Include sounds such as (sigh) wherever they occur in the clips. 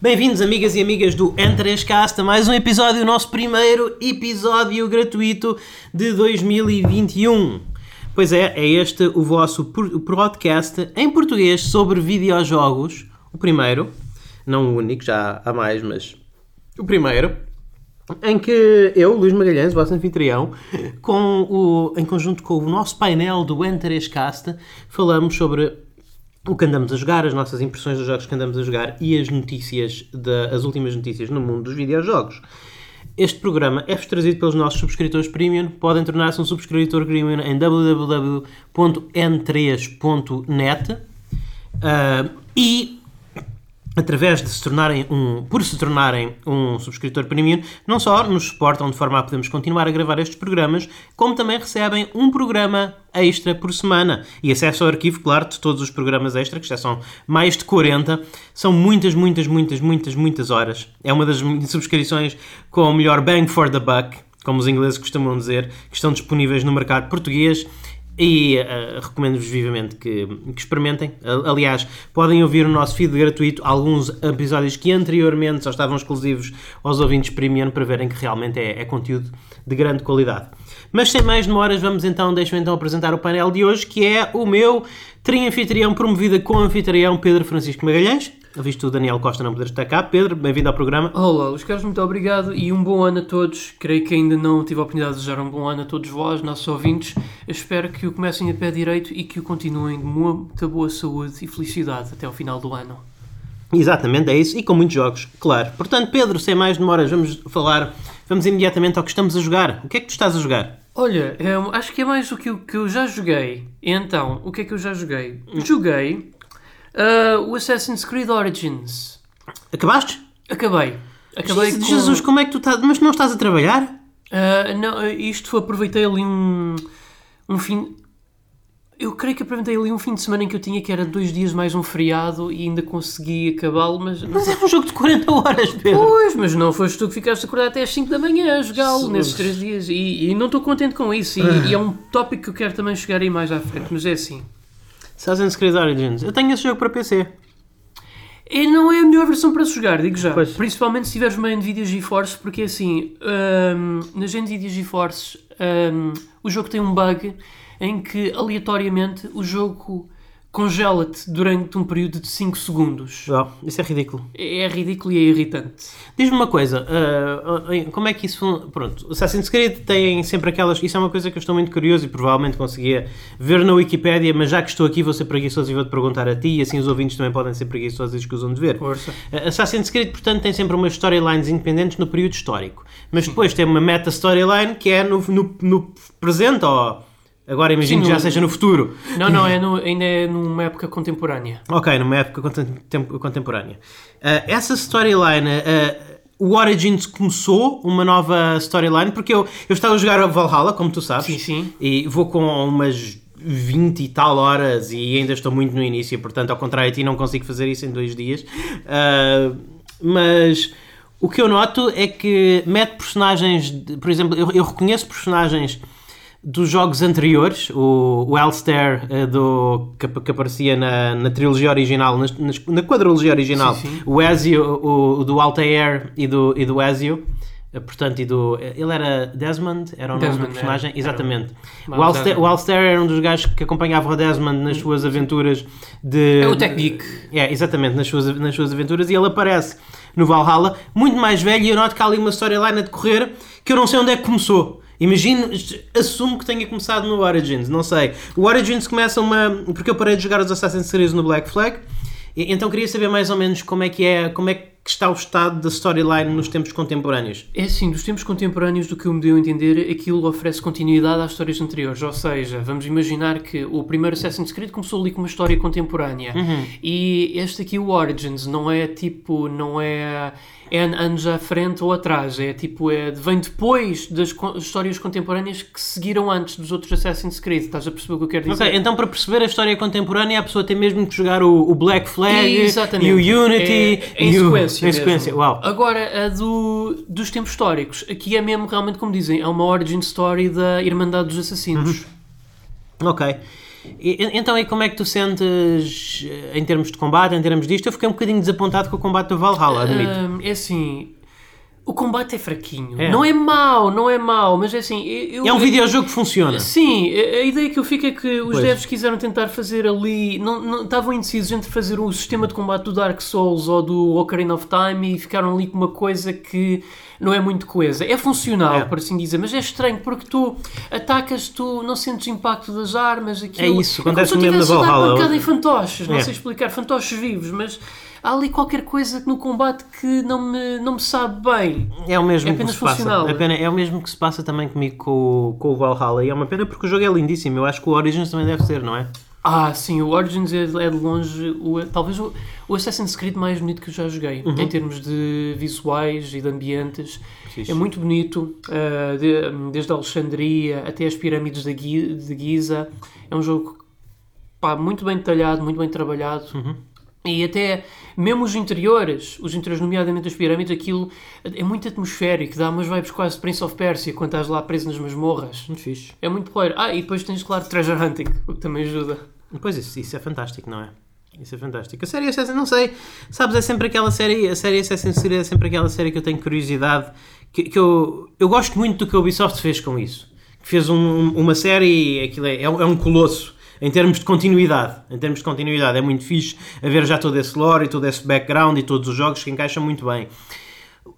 Bem-vindos, amigas e amigas do N3Cast, a mais um episódio, o nosso primeiro episódio gratuito de 2021. Pois é, é este o vosso podcast em português sobre videojogos. O primeiro, não o único, já há mais, mas o primeiro, em que eu, Luís Magalhães, vosso anfitrião, com o, em conjunto com o nosso painel do N3Cast, falamos sobre o que andamos a jogar, as nossas impressões dos jogos que andamos a jogar e as notícias, da, as últimas notícias no mundo dos videojogos. Este programa é-vos trazido pelos nossos subscritores premium. Podem tornar-se um subscritor premium em www.n3.net Ah, e através de se tornarem um, por se tornarem um subscritor premium, não só nos suportam de forma a podermos continuar a gravar estes programas, como também recebem um programa extra por semana. E acesso ao arquivo, claro, de todos os programas extra, que já são mais de 40, são muitas, muitas, muitas, muitas, muitas horas. É uma das subscrições com o melhor bang for the buck, como os ingleses costumam dizer, que estão disponíveis no mercado português e eh, recomendo-vos vivamente que, que experimentem. Aliás, podem ouvir o nosso feed gratuito, alguns episódios que anteriormente só estavam exclusivos aos ouvintes premium para verem que realmente é, é conteúdo de grande qualidade. Mas sem mais demoras, vamos então, deixa-me então apresentar o painel de hoje, que é o meu tri-anfitrião com anfitrião Pedro Francisco Magalhães. Visto o Daniel Costa não poder estar cá. Pedro, bem-vindo ao programa. Olá, Luís Carlos, muito obrigado e um bom ano a todos. Creio que ainda não tive a oportunidade de desejar um bom ano a todos vós, nossos ouvintes. Eu espero que o comecem a pé direito e que o continuem de muita boa saúde e felicidade até ao final do ano. Exatamente, é isso. E com muitos jogos, claro. Portanto, Pedro, sem mais demoras, vamos falar, vamos imediatamente ao que estamos a jogar. O que é que tu estás a jogar? Olha, é, acho que é mais do que o que eu já joguei. Então, o que é que eu já joguei? Joguei ah, o Assassin's Creed Origins. Acabaste? Acabei. Acabei Jesus, com... Jesus, como é que tu estás? Mas não estás a trabalhar? Ah, não, isto aproveitei ali um, um fim. Eu creio que aproveitei ali um fim de semana em que eu tinha que era dois dias mais um feriado e ainda consegui acabá-lo, mas. Mas é um jogo de 40 horas, Pedro. Pois, mas não foste tu que ficaste acordado até às 5 da manhã a jogá-lo nesses três dias e, e não estou contente com isso. E, e é um tópico que eu quero também chegar aí mais à frente, mas é assim. Assassin's Creed Origins. Eu tenho esse jogo para PC. E não é a melhor versão para se jogar, digo já. Pois. Principalmente se tiveres uma Nvidia GeForce, porque assim, hum, nas Nvidia GeForce hum, o jogo tem um bug em que aleatoriamente o jogo congela-te durante um período de 5 segundos. Oh, isso é ridículo. É ridículo e é irritante. Diz-me uma coisa, ah, ah, como é que isso Pronto, Assassin's Creed tem sempre aquelas. Isso é uma coisa que eu estou muito curioso e provavelmente conseguia ver na Wikipédia, mas já que estou aqui vou ser preguiçoso e vou-te perguntar a ti, e assim os ouvintes também podem ser preguiçosos e escusam de ver. Força. Uh, Assassin's Creed, portanto, tem sempre umas storylines independentes no período histórico. Mas depois tem uma meta storyline que é no, no, no presente ou. Agora imagino que já no- seja no futuro. Não, não, é no- ainda é numa época contemporânea. Ok, numa época contem- tempo- contemporânea. Uh, essa storyline. uh, o Origins começou uma nova storyline porque eu, eu estava a jogar a Valhalla, como tu sabes. Sim, sim. E vou com umas 20 e tal horas e ainda estou muito no início, portanto, ao contrário de ti, não consigo fazer isso em dois dias. Ah, mas o que eu noto é que mete personagens, de- por exemplo, eu, eu reconheço personagens dos jogos anteriores, o, o Alistair eh, do, que, que aparecia na, na trilogia original, nas- na quadrilogia original, Sim, sim. o Ezio, o, o do Altair e do, e do Ezio. eh, Portanto, e do, ele era Desmond, era o nome do Desmond, personagem? era. Exatamente. Era. O Alistair, o Alistair era um dos gajos que acompanhava o Desmond nas suas aventuras de. É o Tech Geek. É, exatamente, nas suas, nas suas aventuras e ele aparece no Valhalla, muito mais velho, e eu noto que há ali uma storyline a decorrer que eu não sei onde é que começou. Imagino, assumo que tenha começado no Origins, não sei. O Origins começa uma. Porque eu parei de jogar os Assassin's Creed no Black Flag, então queria saber mais ou menos como é que é, como é que está o estado da storyline nos tempos contemporâneos. É assim, dos tempos contemporâneos, do que eu me deu a entender, aquilo oferece continuidade às histórias anteriores. Ou seja, vamos imaginar que o primeiro Assassin's Creed começou ali com uma história contemporânea. E este aqui, o Origins, não é tipo, não é N anos à frente ou atrás. É tipo, é, vem depois das co- histórias contemporâneas que seguiram antes dos outros Assassin's Creed. Estás a perceber o que eu quero dizer? Ok, então para perceber a história contemporânea a pessoa tem mesmo que jogar o, o Black Flag Exatamente. e o Unity É, em e o- sequência. em sequência. Uau. Agora, a do, dos tempos históricos. Aqui é mesmo, realmente, como dizem, é uma origin story da Irmandade dos Assassinos. Ok. E, então, e como é que tu sentes eh, em termos de combate, em termos disto? Eu fiquei um bocadinho desapontado com o combate do Valhalla, admito. Hum, é assim, o combate é fraquinho. É. Não é mau, não é mau, mas é assim. Eu, é um eu- videojogo que funciona. Sim, a a ideia que eu fico é que os Pois. devs quiseram tentar fazer ali. Não, não, estavam indecisos entre fazer o sistema de combate do Dark Souls ou do Ocarina of Time e ficaram ali com uma coisa que não é muito coesa. É funcional, É. por assim dizer, mas é estranho porque tu atacas, tu não sentes impacto das armas. Aquilo, É isso, acontece tu mesmo na Valhalla. em fantoches, não É. sei explicar, fantoches vivos, mas há ali qualquer coisa no combate que não me, não me sabe bem. É o mesmo É que se passa. funcional. É, pena- é o mesmo que se passa também comigo com, o- com o Valhalla. E é uma pena porque o jogo é lindíssimo. Eu acho que o Origins também deve ser, não é? Ah, sim, o Origins é, é de longe o, talvez o, o Assassin's Creed mais bonito que eu já joguei, Uhum. em termos de visuais e de ambientes. Fixe. É muito bonito, ah, de- desde a Alexandria até as pirâmides de, de Giza. É um jogo pá, muito bem detalhado, muito bem trabalhado. Uhum. E até mesmo os interiores, os interiores, nomeadamente as pirâmides, aquilo é muito atmosférico, dá umas vibes quase de Prince of Persia quando estás lá preso nas masmorras. Muito fixe. É muito porreiro. Ah, e depois tens, claro, Treasure Hunting, o que também ajuda. Pois isso, isso é fantástico, não é? Isso é fantástico. A série Assassin's, não sei, sabes, é sempre aquela série, a série Assassin's Creed é sempre aquela série que eu tenho curiosidade, que, que eu, eu gosto muito do que a Ubisoft fez com isso. Que fez um- uma série, e aquilo é, é um é um colosso, em termos de continuidade. Em termos de continuidade, é muito fixe haver já todo esse lore e todo esse background e todos os jogos que encaixam muito bem.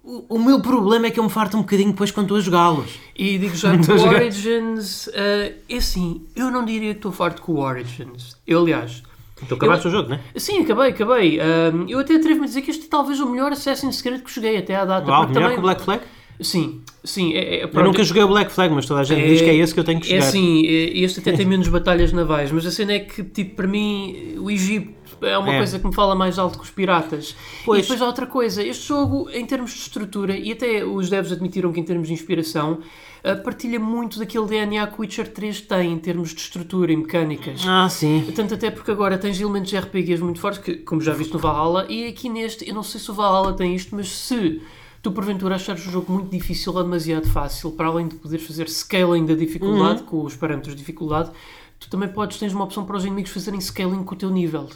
O, o meu problema é que eu me farto um bocadinho depois quando estou a jogá-los. E digo já (laughs) que o. Origins, eh, é assim, eu não diria que estou farto com o Origins. Eu, aliás, Tu acabaste o jogo, não é? sim, acabei, acabei. Ahm, eu até atrevo-me a dizer que este é talvez o melhor Assassin's Creed que joguei até à data. Uau, melhor também- que o Black Flag? Sim, sim. É, é, Eu nunca joguei o Black Flag, mas toda a gente diz que é esse que eu tenho que É jogar. assim, é- este até tem menos batalhas navais, mas a cena é que, tipo, para mim, o Egito é uma É. coisa que me fala mais alto que os piratas. Pois. E depois há outra coisa, este jogo, em termos de estrutura, e até os devs admitiram que em termos de inspiração, ah, partilha muito daquele DNA que o Witcher 3 tem em termos de estrutura e mecânicas. Ah, sim. Tanto até porque agora tens elementos de RPGs muito fortes, que, como já viste no Valhalla, e aqui neste, eu não sei se o Valhalla tem isto, mas se tu porventura achares o jogo muito difícil ou demasiado fácil, para além de poderes fazer scaling da dificuldade, com os parâmetros de dificuldade, tu também podes, tens uma opção para os inimigos fazerem scaling com o teu nível.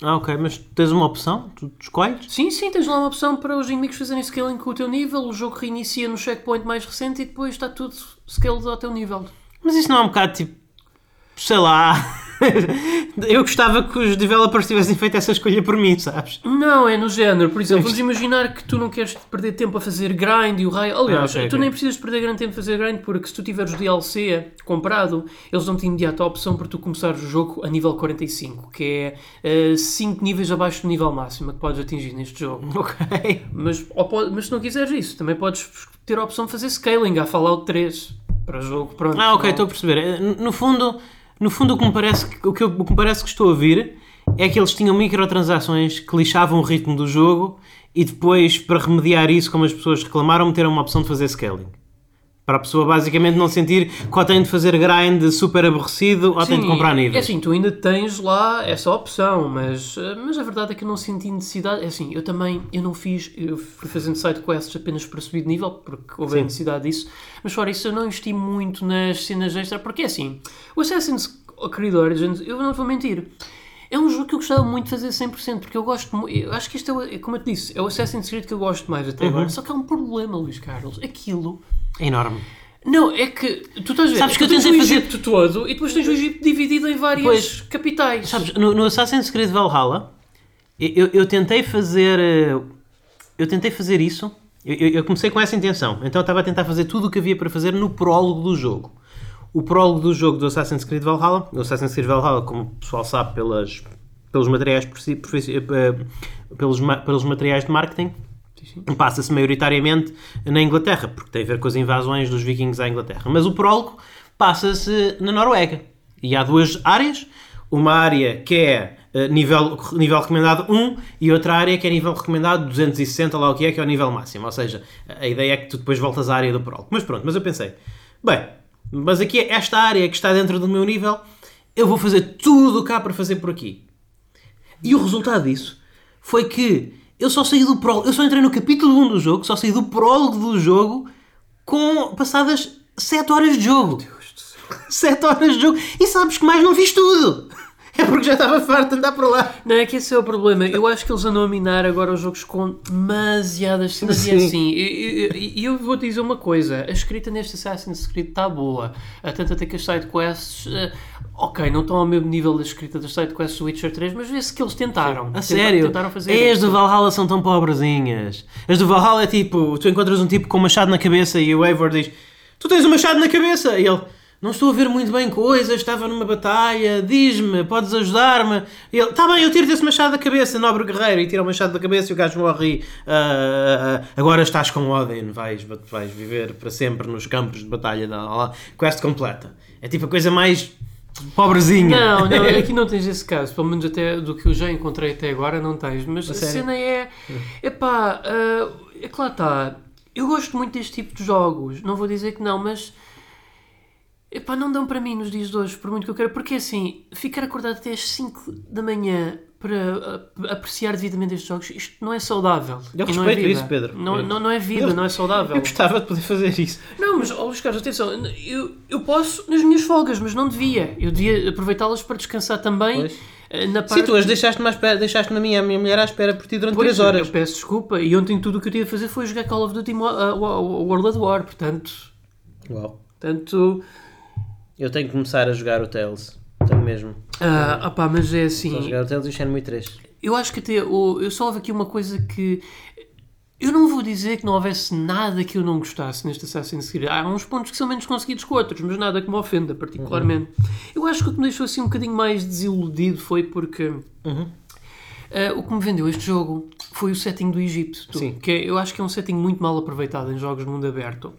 Ah, ok, mas tens uma opção? Tu tu escolhes? Sim, sim, tens lá uma opção para os inimigos fazerem scaling com o teu nível, o jogo reinicia no checkpoint mais recente e depois está tudo scaled ao teu nível. Mas isso não é um bocado tipo. sei lá. (laughs) eu gostava que os developers tivessem feito essa escolha por mim, sabes? Não, é no género. Por exemplo, vamos imaginar que tu não queres perder tempo a fazer grind e o raio. Aliás, Ah, ok, tu ok. nem precisas perder grande tempo a fazer grind porque se tu tiveres o DLC comprado, eles dão-te imediato a opção para tu começares o jogo a nível 45, que é 5 níveis abaixo do nível máximo que podes atingir neste jogo. (laughs) Ok. Mas, ou mas se não quiseres isso, também podes ter a opção de fazer scaling a Fallout 3 para o jogo. Pronto, Ah, ok, não- estou a perceber. Eh, No fundo, no fundo o, que me parece que, o, que eu- o que me parece que estou a ouvir é que eles tinham microtransações que lixavam o ritmo do jogo e depois, para remediar isso, como as pessoas reclamaram, meteram uma opção de fazer scaling. Para a pessoa basicamente não sentir que ou tem de fazer grind super aborrecido ou tem de Sim, comprar É níveis. assim, tu ainda tens lá essa opção, mas, eh, mas a verdade é que eu não senti necessidade. É assim, eu também eu não fiz, eu fui fazendo side quests apenas para subir de nível, porque houve a Sim. necessidade disso, mas fora isso eu não investi muito nas cenas extra, porque é assim, o Assassin's Creed Origins, eu não vou mentir. É um jogo que eu gostava muito de fazer 100%, porque eu gosto Eu acho que isto é, é, como eu te disse, é o Assassin's Creed que eu gosto mais até Uhum. agora. Só que há um problema, Luís Carlos. Aquilo É enorme. não, é que tu estás a ver, Sabes que tu eu tens tentei o fazer- Egito todo e depois tens o Egito dividido em várias Pois. capitais. Sabes, no, no Assassin's Creed Valhalla, eu, eu- eu tentei fazer. eh, Eu tentei fazer isso. Eu, eu- eu comecei com essa intenção. Então eu estava a tentar fazer tudo o que havia para fazer no prólogo do jogo. O prólogo do jogo do Assassin's Creed Valhalla, o Assassin's Creed Valhalla, como o pessoal sabe pelas, pelos materiais profi- profi- eh, pelos, ma- pelos materiais de marketing, passa-se maioritariamente na Inglaterra, porque tem a ver com as invasões dos vikings à Inglaterra. Mas o prólogo passa-se na Noruega. E há duas áreas. Uma área que é eh, nível, nível recomendado 1 e outra área que é nível recomendado 260, lá o que é, que é o nível máximo. Ou seja, a ideia é que tu depois voltas à área do prólogo. Mas pronto, mas eu pensei, bem, mas aqui esta área que está dentro do meu nível, eu vou fazer tudo o que há para fazer por aqui. E o resultado disso foi que eu só saí do prólogo, eu só entrei no capítulo 1 do jogo, só saí do prólogo do jogo com passadas 7 horas de jogo. 7 horas de jogo e sabes que mais não fiz tudo. (laughs) É porque já estava farto de andar por lá. Não, é que esse é o problema. Eu acho que eles andam a minar agora os jogos com demasiadas cenas. E é Sim. assim, e eu, eu, eu vou te dizer uma coisa: a escrita neste Assassin's Creed está boa. A tanto até que as sidequests, eh, ok, não estão ao mesmo nível da escrita das sidequests do Witcher 3, mas vê-se que eles tentaram. A Tenta- sério? Tentaram fazer É, as do Valhalla são tão pobrezinhas. As do Valhalla é tipo, tu encontras um tipo com um machado na cabeça e o Eivor diz: Tu tens um machado na cabeça! E ele: Não estou a ver muito bem coisas, estava numa batalha, diz-me, podes ajudar-me? Ele: Tá bem, eu tiro-te esse machado da cabeça, nobre guerreiro. E tira o machado da cabeça e o gajo morre. "Ah, ah, agora estás com Odin, vais, vais viver para sempre nos campos de batalha. Da, lá. Quest completa. É tipo a coisa mais pobrezinha. Não, não, (laughs) aqui não tens esse caso. Pelo menos até do que eu já encontrei até agora, não tens. Mas a, sério? cena é. Epá, ah, é que lá está. Eu gosto muito deste tipo de jogos. Não vou dizer que não, mas. Epá, não dão para mim nos dias de hoje, por muito que eu quero. Porque assim, ficar acordado até às 5 da manhã para apreciar devidamente estes jogos, isto não é saudável. Eu E não é respeito vida. isso, Pedro. Não, Eu- não, não é vida, Eu- não é saudável. Eu gostava de poder fazer isso. Não, mas, ó Luís Carlos, atenção, eu, eu posso nas minhas folgas, mas não devia. Eu devia aproveitá-las para descansar também Pois. eh, na parte... Sim, tu as deixaste-me, deixaste na minha, a minha mulher à espera por ti durante Pois, 3 horas. Eu peço desculpa, e ontem tudo o que eu tinha a fazer foi jogar Call of Duty uh, Wo- World at War, portanto... Uau. portanto Eu tenho que começar a jogar o Tales. Tenho mesmo. ah, opá, mas é assim, jogar o Tales e o Shenmue 3. eu acho que até... eu só houve aqui uma coisa que... Eu não vou dizer que não houvesse nada que eu não gostasse neste Assassin's Creed. Há uns pontos que são menos conseguidos que outros, mas nada que me ofenda particularmente. Eu acho que o que me deixou assim um bocadinho mais desiludido foi porque ah, o que me vendeu este jogo foi o setting do Egito. tu, Sim. Que é- eu acho que é um setting muito mal aproveitado em jogos de mundo aberto.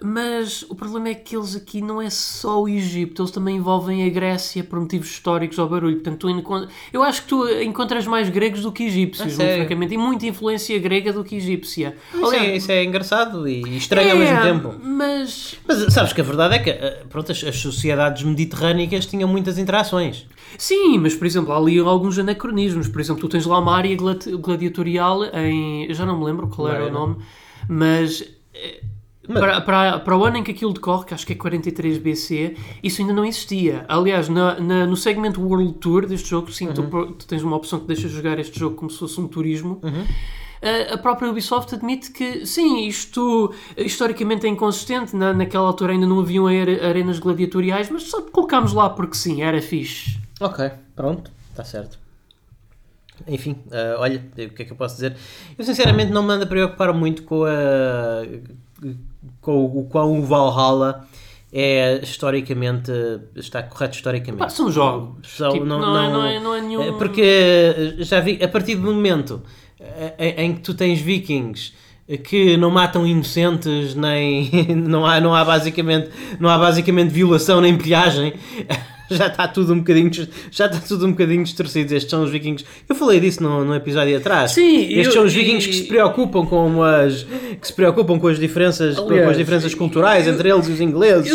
Mas o problema é que eles aqui não é só o Egito, eles também envolvem a Grécia por motivos históricos ao barulho. Portanto, tu encon- eu acho que tu encontras mais gregos do que egípcios, A muito sério? francamente, e muita influência grega do que egípcia. Isso é, isso é engraçado e estranho ao é, mesmo tempo. Mas Mas sabes que a verdade é que eh, pronto, as, as sociedades mediterrânicas tinham muitas interações. Sim, mas por exemplo, há ali alguns anacronismos. Por exemplo, tu tens lá uma área gladi- gladiatorial em. Já não me lembro qual era o Não. nome, mas. Eh, Mas- Para, para, para o ano em que aquilo decorre, que acho que é 43 BC, isso ainda não existia. Aliás, na, na- no segmento World Tour deste jogo, sim, tu, tu tens uma opção que deixa jogar este jogo como se fosse um turismo. A- A própria Ubisoft admite que, sim, isto eh, historicamente é inconsistente. Na, naquela altura ainda não haviam are- arenas gladiatoriais, mas só colocámos lá porque sim, era fixe. Ok, pronto, está certo. Enfim, eh, olha, o que é que eu posso dizer? Eu sinceramente não me ando a preocupar muito com a. com o quão o Valhalla é historicamente. está correto historicamente. Pá, são jogos. São- Tipo, não, é, não, é, não é nenhum. É Porque eh, já vi, a partir do momento eh, em, em que tu tens vikings que não matam inocentes, nem (laughs) não há, não há basicamente não há basicamente violação nem pilhagem, já está tudo um bocadinho já está tudo um bocadinho distorcido. Estes são os vikings. Eu falei disso no, no episódio atrás. Sim, Estes eu- são os e- vikings que se preocupam com as que se preocupam com as diferenças, com Aliás, as diferenças culturais eu- entre eles e os ingleses.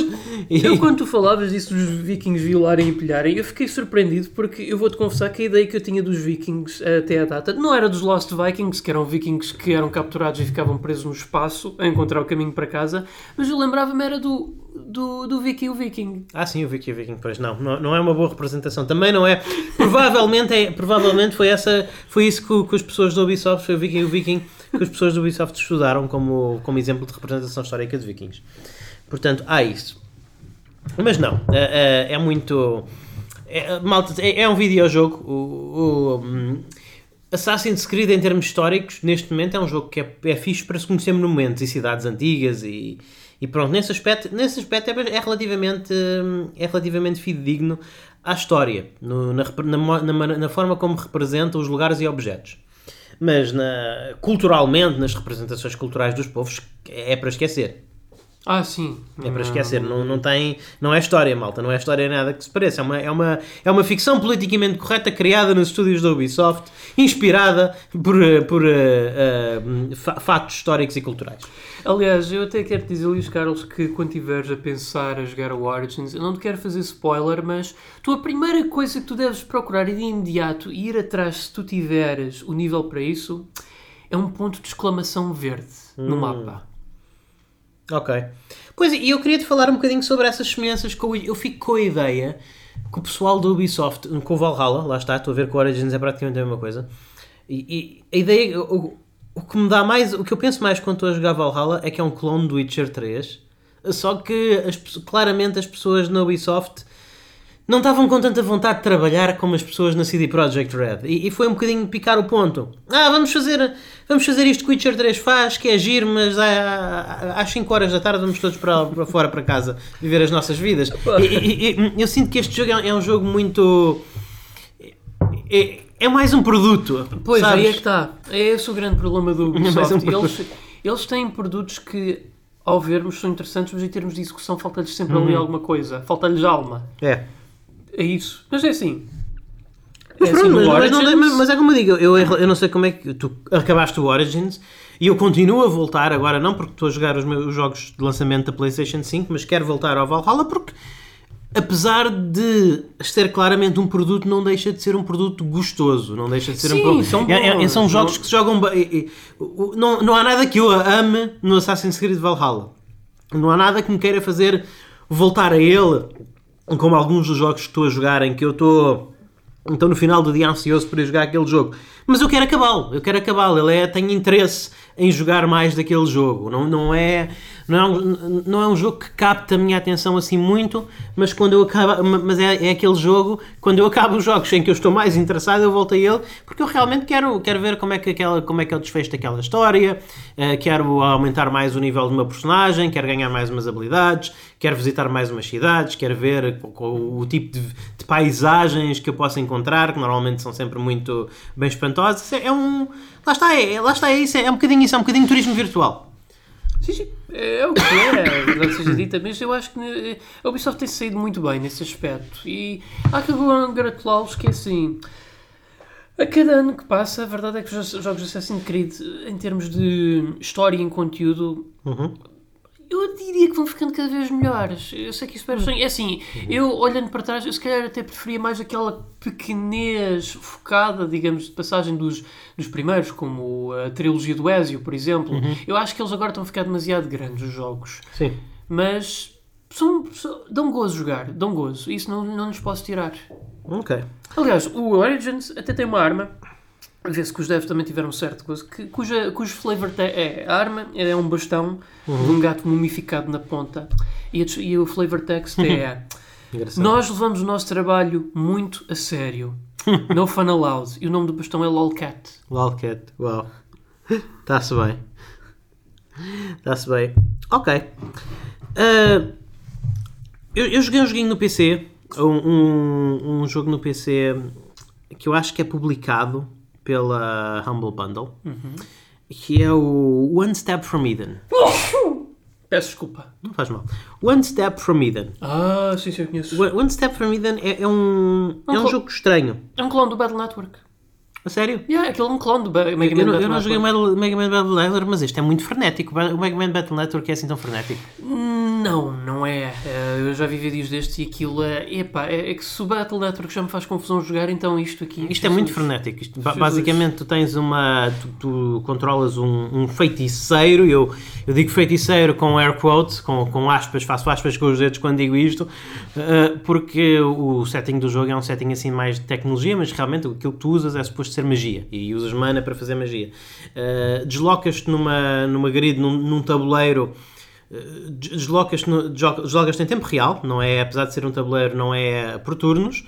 E- Eu, quando tu falavas disso dos vikings violarem e pilharem, eu fiquei surpreendido porque eu vou-te confessar que a ideia que eu tinha dos vikings até à data não era dos Lost Vikings, que eram vikings que eram capturados e ficavam presos no espaço a encontrar o caminho para casa, mas eu lembrava-me era do, do, do Viking o Viking. Ah, sim, o Viking o Viking, pois não, não, não é uma boa representação. Também não é. Provavelmente, é, provavelmente foi, essa, foi isso que, que as pessoas do Ubisoft, foi o Viking o Viking, que as pessoas do Ubisoft estudaram como, como exemplo de representação histórica de Vikings. Portanto, há isso. Mas não, é, é- é muito. É, malta, é, é um videojogo. O, o, hum, Assassin's Creed, em termos históricos, neste momento é um jogo que é, é fixe para se conhecer monumentos e cidades antigas e, e pronto, nesse aspecto, nesse aspecto é, é relativamente, hum, é relativamente fidedigno à história, no- na, na na forma como representa os lugares e objetos. Mas na- culturalmente, nas representações culturais dos povos, é para esquecer. Ah, sim. É para esquecer, não, não tem. Não é história, malta, não é história nada que se pareça. É uma, é uma, é uma ficção politicamente correta criada nos estúdios da Ubisoft, inspirada por, eh, por eh, eh, fa- factos históricos e culturais. Aliás, eu até quero dizer, Luís Carlos, que quando estiveres a pensar a jogar o Origins, eu não te quero fazer spoiler, mas tu a primeira coisa que tu deves procurar de imediato e ir atrás se tu tiveres o nível para isso é um ponto de exclamação verde no mapa. Ok. Pois, e eu queria te falar um bocadinho sobre essas semelhanças com o... Eu fico com a ideia que o pessoal do Ubisoft, com o Valhalla, lá está, estou a ver que o Origins é praticamente a mesma coisa, e, e a ideia, o, o que me dá mais, o que eu penso mais quando estou a jogar Valhalla é que é um clone do Witcher 3, só que as, claramente as pessoas na Ubisoft não estavam com tanta vontade de trabalhar como as pessoas na CD Projekt Red. E, e, foi um bocadinho picar o ponto. Ah, vamos fazer, vamos fazer isto que o Witcher 3 faz, que é giro, mas às 5 horas da tarde vamos todos para, para fora para casa viver as nossas vidas. E, e, eu sinto que este jogo é, é um jogo muito. É, é, mais um produto. Pois, sabes? aí é que está. É esse o grande problema do (laughs) é Ubisoft. É um eles, eles têm produtos que, ao vermos, são interessantes, mas em termos de execução falta-lhes sempre uhum. ali alguma coisa. Falta-lhes alma. É. É isso. Mas é assim. Mas, é assim pronto, mas, não, mas, mas, é como eu digo, eu, eu não sei como é que tu acabaste o Origins e eu continuo a voltar agora, não porque estou a jogar os meus jogos de lançamento da PlayStation 5, mas quero voltar ao Valhalla porque apesar de ser claramente um produto, não deixa de ser um produto gostoso, não deixa de ser Sim, um produto. São, é, é, são jogos que se jogam. Não, não há nada que eu ame no Assassin's Creed Valhalla. Não há nada que me queira fazer voltar a ele como alguns dos jogos que estou a jogar em que eu estou então no final do dia ansioso ir jogar aquele jogo. Mas eu quero acabá-lo, eu quero acabá-lo. Ele é, tem interesse em jogar mais daquele jogo. Não, não, é, não, é um, não é um jogo que capta a minha atenção assim muito, mas quando eu acabo, mas é, é aquele jogo, quando eu acabo os jogos em que eu estou mais interessado, eu volto a ele, porque eu realmente quero, quero ver como é, que aquela, como é que é o desfecho daquela história, uh, quero aumentar mais o nível do meu personagem, quero ganhar mais umas habilidades, quero visitar mais umas cidades, quero ver o, o, tipo de, de, paisagens que eu posso encontrar, que normalmente são sempre muito bem espantosas. É, é um. Lá está, é, lá está, é isso, é, é um bocadinho isso, é um bocadinho turismo virtual. Sim, sim. É o que é, é verdade seja dita, mas eu acho que eh, a Ubisoft tem saído muito bem nesse aspecto. E há que gratulá-los que é assim. A cada ano que passa, a verdade é que os jogos de Assassin's Creed, em termos de história e em conteúdo, uhum eu diria que vão ficando cada vez melhores. Eu sei que isso parece É assim, eu olhando para trás, eu se calhar até preferia mais aquela pequenez focada, digamos, de passagem dos, dos primeiros, como a trilogia do Ezio, por exemplo. Uhum. Eu acho que eles agora estão a ficar demasiado grandes, os jogos. Sim. Mas são, são, dão gozo jogar, dão gozo. Isso não, não nos posso tirar. Ok. Aliás, o Origins até tem uma arma Vê-se que os devs também tiveram certo coisa, que, cuja, cujo flavor é a arma, é um bastão uhum. de um gato mumificado na ponta e, a, e o flavor text é (laughs) nós levamos o nosso trabalho muito a sério. (laughs) No fun allowed. E o nome do bastão é Lolcat. Lolcat, uau. (laughs) Está-se bem. Está-se bem. Ok. Uh, eu, eu, joguei um joguinho no PC, um, um, um jogo no PC que eu acho que é publicado pela Humble Bundle, uhum. que é o One Step from Eden. Peço desculpa. Não faz mal. One Step from Eden. Ah, sim, sim, eu conheço. One Step from Eden é, é um, é um, é um jogo estranho. É um clone do Battle Network. A sério? Yeah, aquele é um clone do Mega Man eu, Battle Eu não joguei o Mega Man Battle Network, mas este é muito frenético. O Mega Man Battle Network é assim tão frenético? Não, não é. Eh, eu já vi vídeos deste e aquilo é. Epá, é, é que se o Battle Network já me faz confusão jogar, então isto aqui. Isto é muito frenético. Isto, basicamente, tu tens uma. Tu, tu controlas um, um, feiticeiro. Eu, eu digo feiticeiro com air quotes, com, com aspas, faço aspas com os dedos quando digo isto, uh, porque o setting do jogo é um setting assim mais de tecnologia, mas realmente aquilo que tu usas é suposto ser magia e usas mana para fazer magia. Uh, Deslocas-te numa, numa grid, num, num tabuleiro eh, deslocas-te deslocas em tempo real, não é, apesar de ser um tabuleiro, não é por turnos,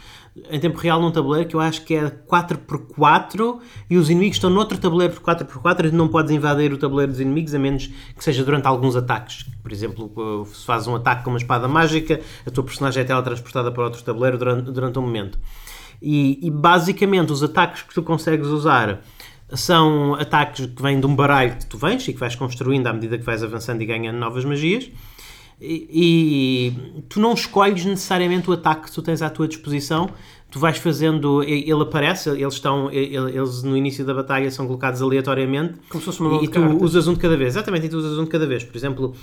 em tempo real num tabuleiro que eu acho que é 4x4 e os inimigos estão noutro tabuleiro por 4x4 e não podes invadir o tabuleiro dos inimigos a menos que seja durante alguns ataques. Por exemplo, eh, se fazes um ataque com uma espada mágica, a tua personagem é teletransportada para outro tabuleiro durante, durante um momento. E, e, basicamente os ataques que tu consegues usar são ataques que vêm de um baralho que tu vens e que vais construindo à medida que vais avançando e ganhando novas magias. E, e, tu não escolhes necessariamente o ataque que tu tens à tua disposição, tu vais fazendo, ele aparece, eles estão, eles no início da batalha são colocados aleatoriamente Como se fosse uma e, e tu usas um de cada vez, exatamente, e tu usas um de cada vez. Por exemplo,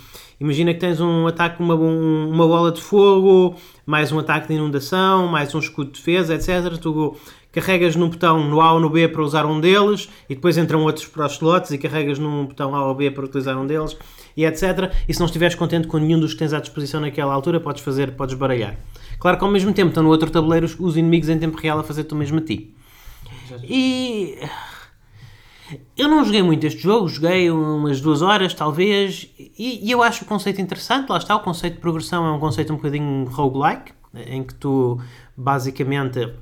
imagina que tens um ataque uma, uma bola de fogo, mais um ataque de inundação, mais um escudo de defesa, etc. Tu carregas num botão no A ou no B para usar um deles e depois entram outros para os slots e carregas num botão A ou B para utilizar um deles e etc. E se não estiveres contente com nenhum dos que tens à disposição naquela altura, podes fazer, podes baralhar. Claro que ao mesmo tempo estão no outro tabuleiro os inimigos em tempo real a fazer-te o mesmo a ti. E eu não joguei muito este jogo, joguei umas duas horas talvez, e, e, eu acho o conceito interessante. Lá está, o conceito de progressão é um conceito um bocadinho roguelike, em que tu basicamente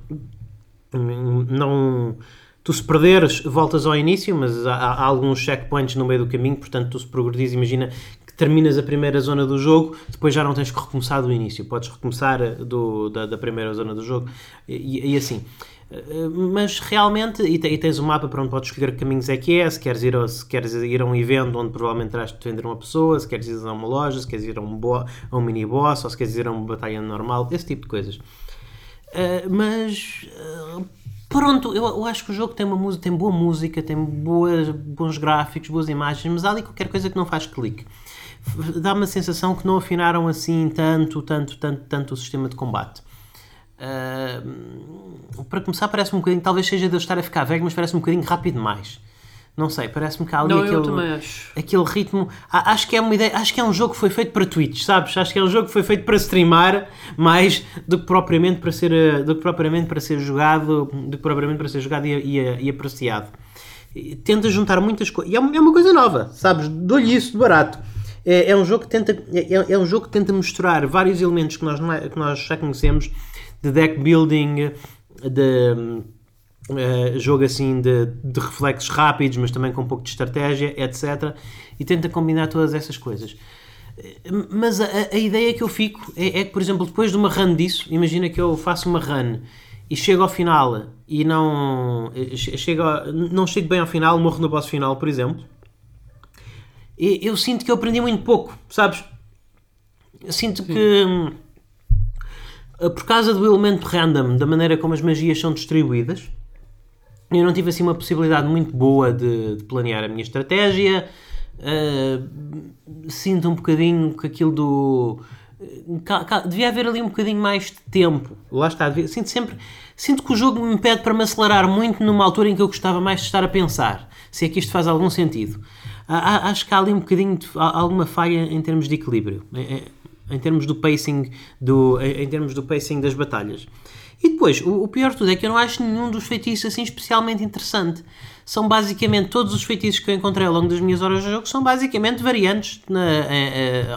não. Tu se perderes, voltas ao início, mas há, há alguns checkpoints no meio do caminho, portanto, tu se progredis, imagina que terminas a primeira zona do jogo, depois já não tens que recomeçar do início, podes recomeçar do, da, da primeira zona do jogo e, e assim. Eh, mas realmente, e, tens o um mapa para onde podes escolher que caminhos é que é, se queres ir a, se queres ir a um evento onde provavelmente terás de vender uma pessoa, se queres ir a uma loja, se queres ir a um, bo, a um mini boss, ou se queres ir a uma batalha normal, esse tipo de coisas. Uh, mas uh, pronto, eu, eu, acho que o jogo tem uma música, tem boa música, tem boas, bons gráficos, boas imagens, mas há ali qualquer coisa que não faz clique. Dá-me a sensação que não afinaram assim tanto, tanto, tanto, tanto o sistema de combate. Uh, para começar, parece-me um bocadinho, talvez seja de eu estar a ficar velho, mas parece-me um bocadinho rápido demais. Não sei, parece-me que há ali não, aquele, aquele ritmo. Acho que é uma ideia, acho que é um jogo que foi feito para Twitch, sabes? Acho que é um jogo que foi feito para streamar mais do que propriamente para ser, eh, do que propriamente para ser jogado, do que propriamente para ser jogado e, e, e apreciado. Tenta juntar muitas coisas. E é uma, é uma coisa nova, sabes? Dou-lhe isso de barato. É, é, um jogo que tenta, é, é, um jogo que tenta misturar vários elementos que nós, é, que nós já conhecemos de deck building, de uh, jogo assim de, de, reflexos rápidos, mas também com um pouco de estratégia, etc. E tenta combinar todas essas coisas. Mas a, a ideia que eu fico é, é, que, por exemplo, depois de uma run disso, imagina que eu faço uma run e chego ao final e não chego, não chego bem ao final, morro no boss final, por exemplo. E eu sinto que eu aprendi muito pouco, sabes? Eu sinto Sim. que eh, por causa do elemento random, da maneira como as magias são distribuídas, eu não tive assim uma possibilidade muito boa de, de planear a minha estratégia. Uh, sinto um bocadinho que aquilo do. Devia haver ali um bocadinho mais de tempo. Lá está. Devia, sinto sempre. Sinto que o jogo me pede para me acelerar muito numa altura em que eu gostava mais de estar a pensar. Se é que isto faz algum sentido. acho que há ali um bocadinho de, alguma falha em termos de equilíbrio. É, em termos do pacing, do, em, termos do pacing das batalhas. E depois, o, o, pior de tudo é que eu não acho nenhum dos feitiços assim especialmente interessante. São basicamente todos os feitiços que eu encontrei ao longo das minhas horas de jogo são basicamente variantes na,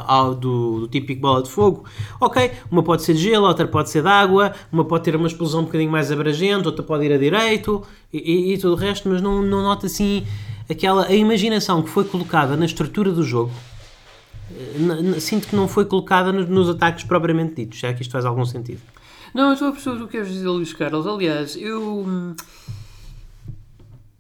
ao, do, do, típico bola de fogo. Ok, uma pode ser de gelo, outra pode ser de água, uma pode ter uma explosão um bocadinho mais abrangente, outra pode ir a direito e, e, e tudo o resto, mas não, não nota assim aquela a imaginação que foi colocada na estrutura do jogo sinto que não foi colocada nos ataques propriamente ditos. Já que isto faz algum sentido. Não, eu estou a perceber o que queres dizer, Luís Carlos. Aliás, eu. Hum,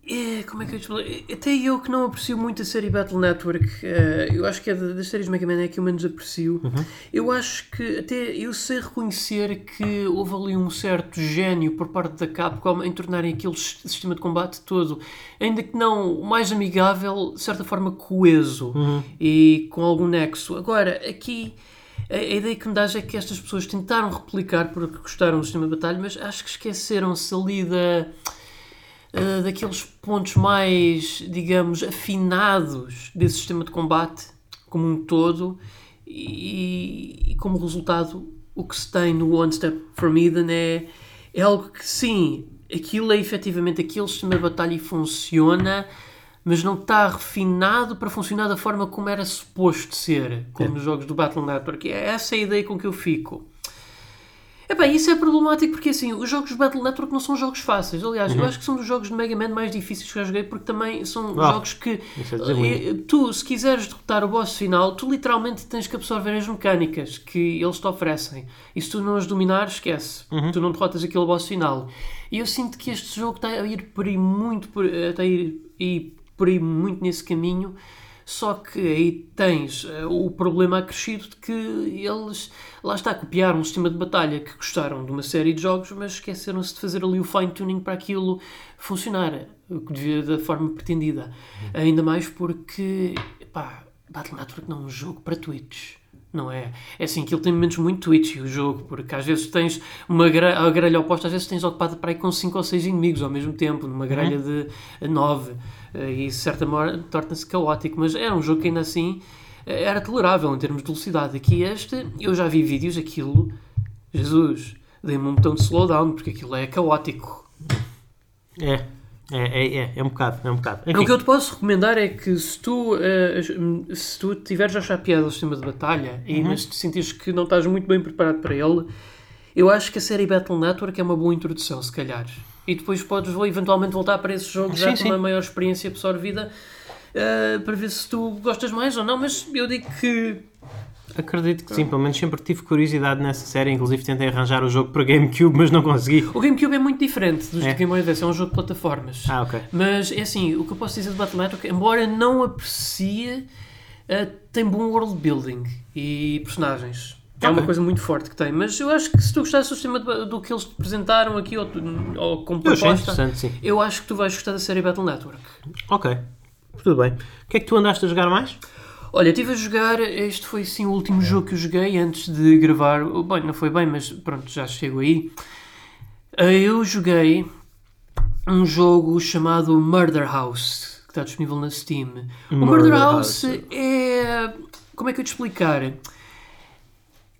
é, como é que eu te explico? Até eu que não aprecio muito a série Battle Network, uh, eu acho que é das séries Mega Man é que eu menos aprecio. Uhum. Eu acho que até eu sei reconhecer que houve ali um certo gênio por parte da Capcom em tornarem aquele sistema de combate todo, ainda que não mais amigável, de certa forma coeso uhum. e com algum nexo. Agora, aqui a, a ideia que me dá é que estas pessoas tentaram replicar porque gostaram do sistema de batalha, mas acho que esqueceram-se ali da uh, daqueles pontos mais, digamos, afinados desse sistema de combate como um todo e, e como resultado o que se tem no One Step From Eden é, é algo que sim, aquilo é efetivamente aquele sistema de batalha e funciona, mas não está refinado para funcionar da forma como era suposto ser, como é. nos jogos do Battle Network. É essa a ideia com que eu fico. Epá, isso é problemático porque assim, os jogos de Battle Network não são jogos fáceis. Aliás, uhum. eu acho que são dos jogos de Mega Man mais difíceis que eu joguei porque também são oh, jogos que é tu, se quiseres derrotar o boss final, tu literalmente tens que absorver as mecânicas que eles te oferecem. E se tu não as dominares, esquece. Uhum. Tu não derrotas aquele boss final. E eu sinto que este jogo está a ir por aí muito por, está a ir, ir por aí muito nesse caminho só que aí tens uh, o problema acrescido de que eles, lá está, copiaram um sistema de batalha que gostaram de uma série de jogos, mas esqueceram-se de fazer ali o fine-tuning para aquilo funcionar da forma pretendida. Ainda mais porque, pá, Battle Network não é um jogo para Twitch. Não é? É assim que ele tem momentos muito twitchy o jogo, porque às vezes tens uma gra a grelha oposta, às vezes tens ocupado para aí com 5 ou 6 inimigos ao mesmo tempo, numa grelha uhum. de 9, eh, e de certa forma torna-se caótico, mas é um jogo que ainda assim eh, era tolerável em termos de velocidade. Aqui este, eu já vi vídeos, aquilo, Jesus, dei-me um botão de slowdown, porque aquilo é caótico. É, é, é, é, é um bocado, é um bocado. Enfim. O que eu te posso recomendar é que se tu, uh, se tu tiveres a achar piada ao sistema de batalha, uhum. e mas te sentires que não estás muito bem preparado para ele, eu acho que a série Battle Network é uma boa introdução, se calhar. E depois podes eventualmente voltar para esse jogo já com uma maior experiência absorvida uh, para ver se tu gostas mais ou não, mas eu digo que Acredito que sim, pelo menos sempre tive curiosidade nessa série, inclusive tentei arranjar o jogo para GameCube, mas não consegui. O GameCube é muito diferente dos é. Game Boy Advance, é um jogo de plataformas. Ah, ok. Mas é assim, o que eu posso dizer de Battle Network, embora não aprecie, uh, tem bom world building e personagens. É uma coisa muito forte que tem, mas eu acho que se tu gostares do sistema do, do que eles te apresentaram aqui ou, ou como proposta, eu, eu acho que tu vais gostar da série Battle Network. Ok, tudo bem. O que é que tu andaste a jogar mais? Olha, estive a jogar, este foi sim o último jogo que eu joguei antes de gravar. Bem, não foi bem, mas pronto, já chego aí. Eh, eu joguei um jogo chamado Murder House, que está disponível na Steam. Murder o Murder House, House é. Como é que eu te explicar?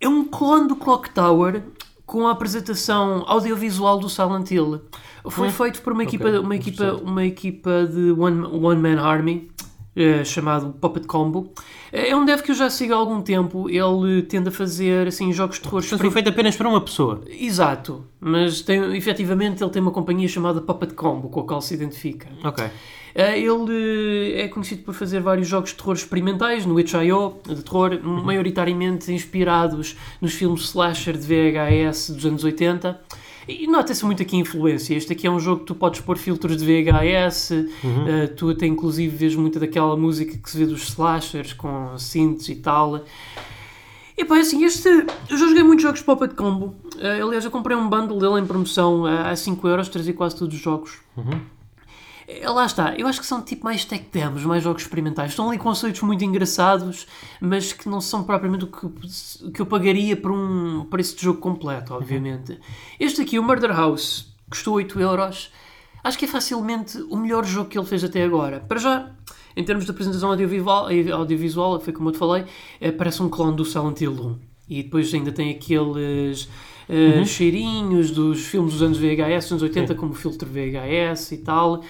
É um clone do Clock Tower com a apresentação audiovisual do Silent Hill. Foi feito por uma equipa, okay. uma equipa, uma equipa de One, one Man Army Uh, chamado Puppet Combo. Eh, é um dev que eu já sigo há algum tempo. Ele tende a fazer assim, jogos de terror. Portanto, foi feito apenas para uma pessoa. Exato, mas tem, efetivamente ele tem uma companhia chamada Puppet Combo, com a qual se identifica. Ok. Uh, ele é conhecido por fazer vários jogos de terror experimentais no itch.io, de terror, uhum. maioritariamente inspirados nos filmes slasher de VHS dos anos 80. E nota-se muito aqui a influência. Este aqui é um jogo que tu podes pôr filtros de VHS, uhum. uh, tu até inclusive vês muito daquela música que se vê dos slashers com synths e tal. E pá, assim, este. Eu já joguei muitos jogos Puppet Combo. Uh, aliás, eu comprei um bundle dele em promoção uh, a 5€, trazia quase todos os jogos. Uhum. É, lá está, eu acho que são tipo mais tech demos, mais jogos experimentais. Estão ali conceitos muito engraçados, mas que não são propriamente o que, que eu pagaria por um preço de jogo completo, obviamente. Uhum. Este aqui, o Murder House, custou 8 euros. Acho que é facilmente o melhor jogo que ele fez até agora. Para já, em termos de apresentação audiovisual, audiovisual foi como eu te falei, é, parece um clone do Silent Hill 1. E depois ainda tem aqueles uh, uhum. cheirinhos dos filmes dos anos VHS, anos 80, como o filtro VHS e tal.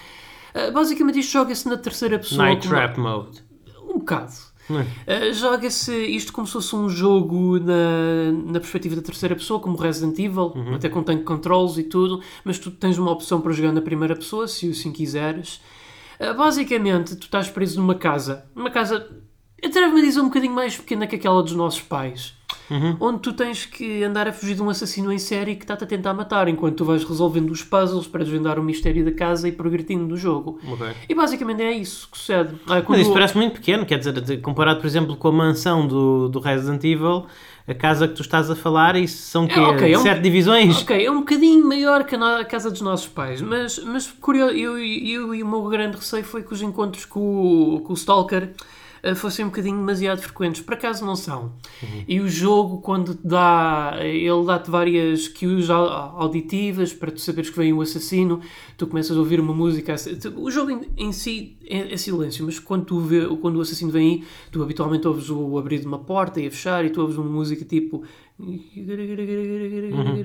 Uh, basicamente isto joga-se na terceira pessoa. Night Trap Mode. Um bocado. Uh, Joga-se isto como se fosse um jogo na, na perspectiva da terceira pessoa, como Resident Evil, uhum. até com tank controls e tudo, mas tu tens uma opção para jogar na primeira pessoa, se assim quiseres. Uh, basicamente, tu estás preso numa casa, uma casa, atrevo-me a dizer, um bocadinho mais pequena que aquela dos nossos pais uhum. onde tu tens que andar a fugir de um assassino em série que está-te a tentar matar, enquanto tu vais resolvendo os puzzles para desvendar o mistério da casa e progredindo do jogo. Okay. E basicamente é isso que sucede. Ah, Mas isso parece muito pequeno, quer dizer, comparado, por exemplo, com a mansão do, do Resident Evil a casa que tu estás a falar, isso são que é, okay, é um, sete divisões? Ok, é um bocadinho maior que a, casa dos nossos pais, mas, mas curioso, eu, eu, eu, e o meu grande receio foi que os encontros com o, com o Stalker fossem um bocadinho demasiado frequentes. Por acaso não são. Uhum. E o jogo, quando dá, ele dá-te várias cues auditivas para tu saberes que vem o assassino, tu começas a ouvir uma música. O jogo em, em si é, é, silêncio, mas quando, tu vê, quando o assassino vem aí, tu habitualmente ouves o abrir de uma porta e a fechar, e tu ouves uma música tipo Uhum.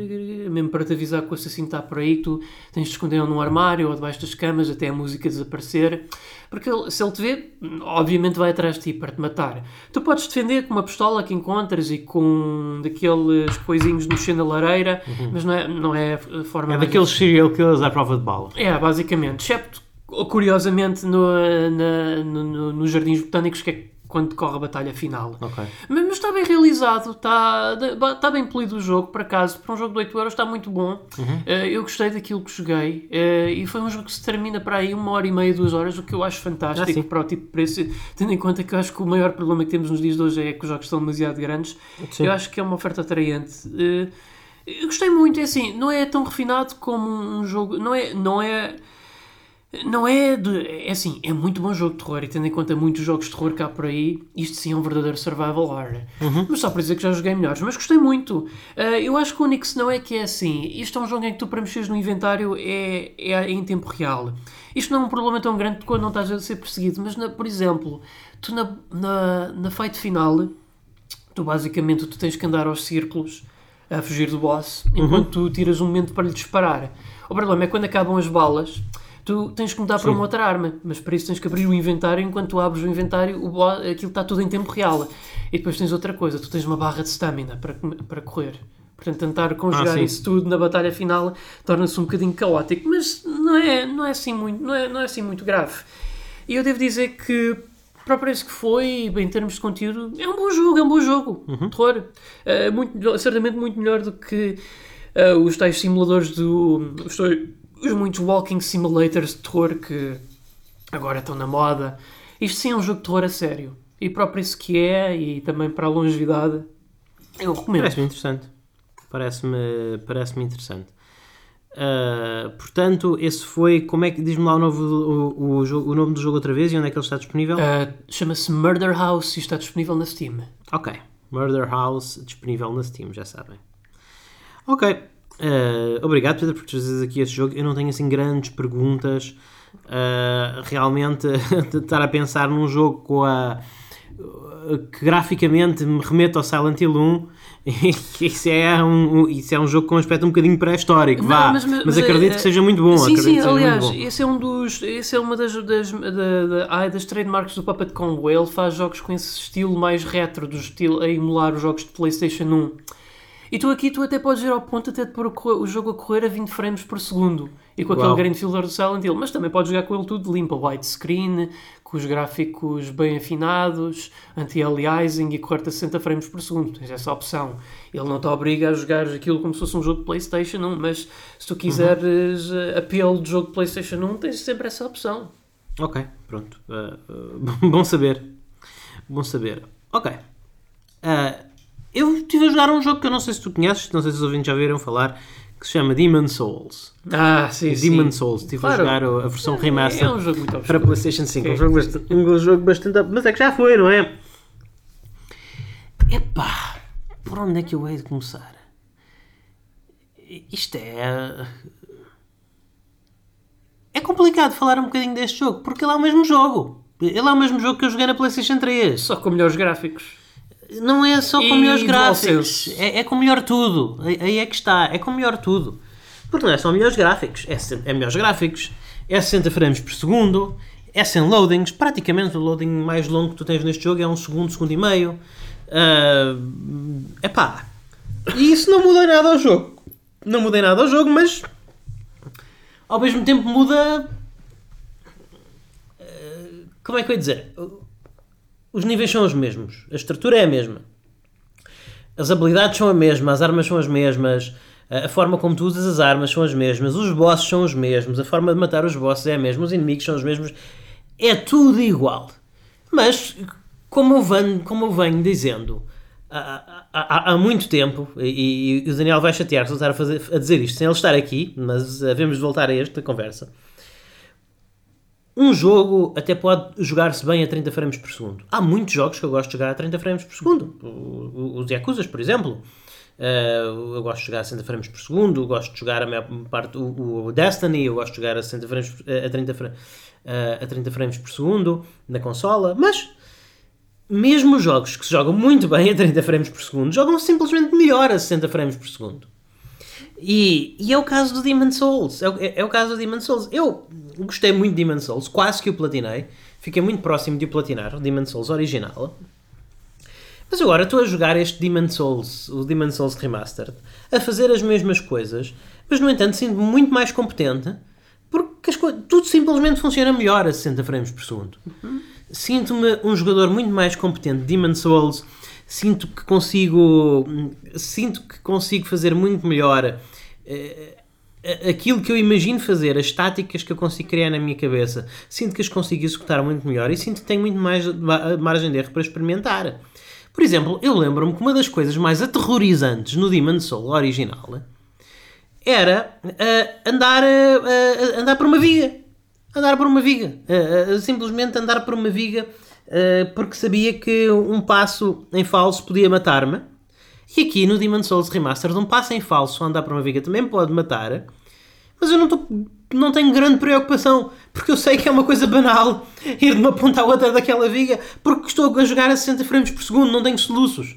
Mesmo para te avisar que o assassino está por aí, tu tens de esconder num armário ou debaixo das camas até a música desaparecer. Porque ele, se ele te vê, obviamente vai atrás de ti para te matar. Tu podes defender com uma pistola que encontras e com daqueles coisinhos no chão da lareira, uhum. mas não é, não é a forma. É daqueles serial killers à prova de bala. É, basicamente. Excepto, curiosamente, no, na, no, no, Jardins Botânicos, que é quando decorre a batalha final. Okay. Mas, mas, está bem realizado, está, está bem polido o jogo, por acaso. Para um jogo de 8 euros está muito bom. Uhum. Uh, eu gostei daquilo que joguei uh, e foi um jogo que se termina para aí uma hora e meia, duas horas, o que eu acho fantástico ah, para o tipo de preço. Tendo em conta que eu acho que o maior problema que temos nos dias de hoje é que os jogos são demasiado grandes. Sim. Eu acho que é uma oferta atraente. Uh, eu gostei muito, é assim, não é tão refinado como um jogo. Não é. Não é Não é de. É assim, é muito bom jogo de terror e tendo em conta muitos jogos de terror que há por aí, isto sim é um verdadeiro survival horror. Mas só para dizer que já joguei melhores, mas gostei muito. Ah, eu acho que o Onyx não é que é assim. Isto é um jogo em que tu para mexeres no inventário é, é em tempo real. Isto não é um problema tão grande quando não estás a ser perseguido, mas na- por exemplo, tu na, na, na fight final, tu basicamente tu tens que andar aos círculos a fugir do boss enquanto tu tiras um momento para lhe disparar. O problema é quando acabam as balas, tu tens que mudar para uma outra arma, mas para isso tens que abrir o inventário. Enquanto tu abres o inventário, o boss, aquilo está tudo em tempo real. E depois tens outra coisa, tu tens uma barra de stamina para, para correr. Portanto, tentar conjugar sim. isso tudo na batalha final torna-se um bocadinho caótico, mas não é, não é, assim, muito, não é, não é assim muito grave. E eu devo dizer que, para o preço que foi, bem, em termos de conteúdo, é um bom jogo, é um bom jogo. Terror. É muito, certamente muito melhor do que eh, os tais simuladores do. Os, tais- os muitos walking simulators de terror que agora estão na moda. Isto sim é um jogo de terror a sério. E para o preço que é, e também para a longevidade, eu recomendo. Parece-me interessante. Parece-me parece interessante. Ah, portanto, esse foi. Como é que. Diz-me lá o, novo, o, o, o nome do jogo outra vez e onde é que ele está disponível? Uh, Chama-se Murder House e está disponível na Steam. Ok. Murder House disponível na Steam, já sabem. Ok. Eh, obrigado, Pedro, por trazeres aqui este jogo. Eu não tenho assim grandes perguntas. Eh, realmente, (laughs) estar a pensar num jogo com a. que graficamente me remete ao Silent Hill (laughs) 1. Isso é um, isso é um jogo com um aspecto um bocadinho pré-histórico, vá. mas- Mas, mas, acredito eh, que seja muito bom. Sim, sim, aliás, esse é um dos. Esse é uma das, das, da, da, ai, das trademarks do Puppet Congo. Ele faz jogos com esse estilo mais retro, do estilo a emular os jogos de PlayStation 1. E tu aqui tu até podes ir ao ponto até de pôr o jogo a correr a 20 frames por segundo. E com Uau. aquele grande filter do Silent Hill. Mas também podes jogar com ele tudo limpo, widescreen, com os gráficos bem afinados, anti-aliasing e corta a 60 frames por segundo. Tens essa opção. Ele não te obriga a jogar aquilo como se fosse um jogo de PlayStation 1, mas se tu quiseres uh, apelo de jogo de PlayStation 1, tens sempre essa opção. Ok, pronto. Uh, uh, (laughs) bom saber. Bom saber. Ok. Uh, eu estive a jogar um jogo que eu não sei se tu conheces, não sei se os ouvintes já ouviram falar, que se chama Demon Souls. Ah, sim, Demon Souls. Estive Claro. a jogar a versão remaster É um jogo muito para. PlayStation 5. Sim. Um jogo, bastante, um jogo bastante. Mas é que já foi, não é? Epá, por onde é que eu hei de começar? Isto é. É complicado falar um bocadinho deste jogo, porque ele é o mesmo jogo. Ele é o mesmo jogo que eu joguei na PlayStation 3. Só com melhores gráficos. Não é só com E melhores gráficos. É, é com melhor tudo. Aí é que está. É com melhor tudo. Porque não é só melhores gráficos. É, é melhores gráficos. É 60 frames por segundo. É sem loadings. Praticamente o loading mais longo que tu tens neste jogo é um segundo, segundo e meio. É epá. E isso não muda nada ao jogo. Não mudei nada ao jogo, mas ao mesmo tempo muda. eh, Como é que eu ia dizer? Os níveis são os mesmos, a estrutura é a mesma, as habilidades são a mesma, as armas são as mesmas, a forma como tu usas as armas são as mesmas, os bosses são os mesmos, a forma de matar os bosses é a mesma, os inimigos são os mesmos, é tudo igual. Mas, como eu venho, como eu venho dizendo há, há- há muito tempo, e, e o Daniel vai chatear se eu estar a, a dizer isto sem ele estar aqui, mas havemos de voltar a esta conversa. Um jogo até pode jogar-se bem a 30 frames por segundo. Há muitos jogos que eu gosto de jogar a 30 frames por segundo. Os Yakuzas, por exemplo. Eh, eu gosto de jogar a 60 frames por segundo. Gosto de jogar a maior parte. O, o Destiny, eu gosto de jogar a, 60 frames, por- a, 30, fra- eh, a 30 frames por segundo na consola. Mas, mesmo os jogos que se jogam muito bem a 30 frames por segundo, jogam simplesmente melhor a 60 frames por segundo. E, e é o caso do Demon Souls. É, é- é o caso do Demon Souls. Eu gostei muito de Demon Souls, quase que o platinei. Fiquei muito próximo de o platinar, o Demon Souls original. Mas agora estou a jogar este Demon Souls, o Demon Souls Remastered, a fazer as mesmas coisas, mas no entanto sinto-me muito mais competente porque tudo simplesmente funciona melhor a 60 frames por segundo. Sinto-me um jogador muito mais competente de Demon Souls. Sinto que consigo, sinto que consigo fazer muito melhor eh, aquilo que eu imagino fazer, as táticas que eu consigo criar na minha cabeça. Sinto que as consigo executar muito melhor e sinto que tenho muito mais ma- margem de erro para experimentar. Por exemplo, eu lembro-me que uma das coisas mais aterrorizantes no Demon Soul original era ah, andar, ah, andar por uma via. andar por uma viga. Uh, uh, simplesmente andar por uma viga uh, porque sabia que um passo em falso podia matar-me. E aqui no Demon Souls Remastered, um passo em falso andar por uma viga também pode matar. Mas eu não, tô, não tenho grande preocupação, porque eu sei que é uma coisa banal (laughs) ir de uma ponta à outra daquela viga, porque estou a jogar a 60 frames por segundo, não tenho soluços.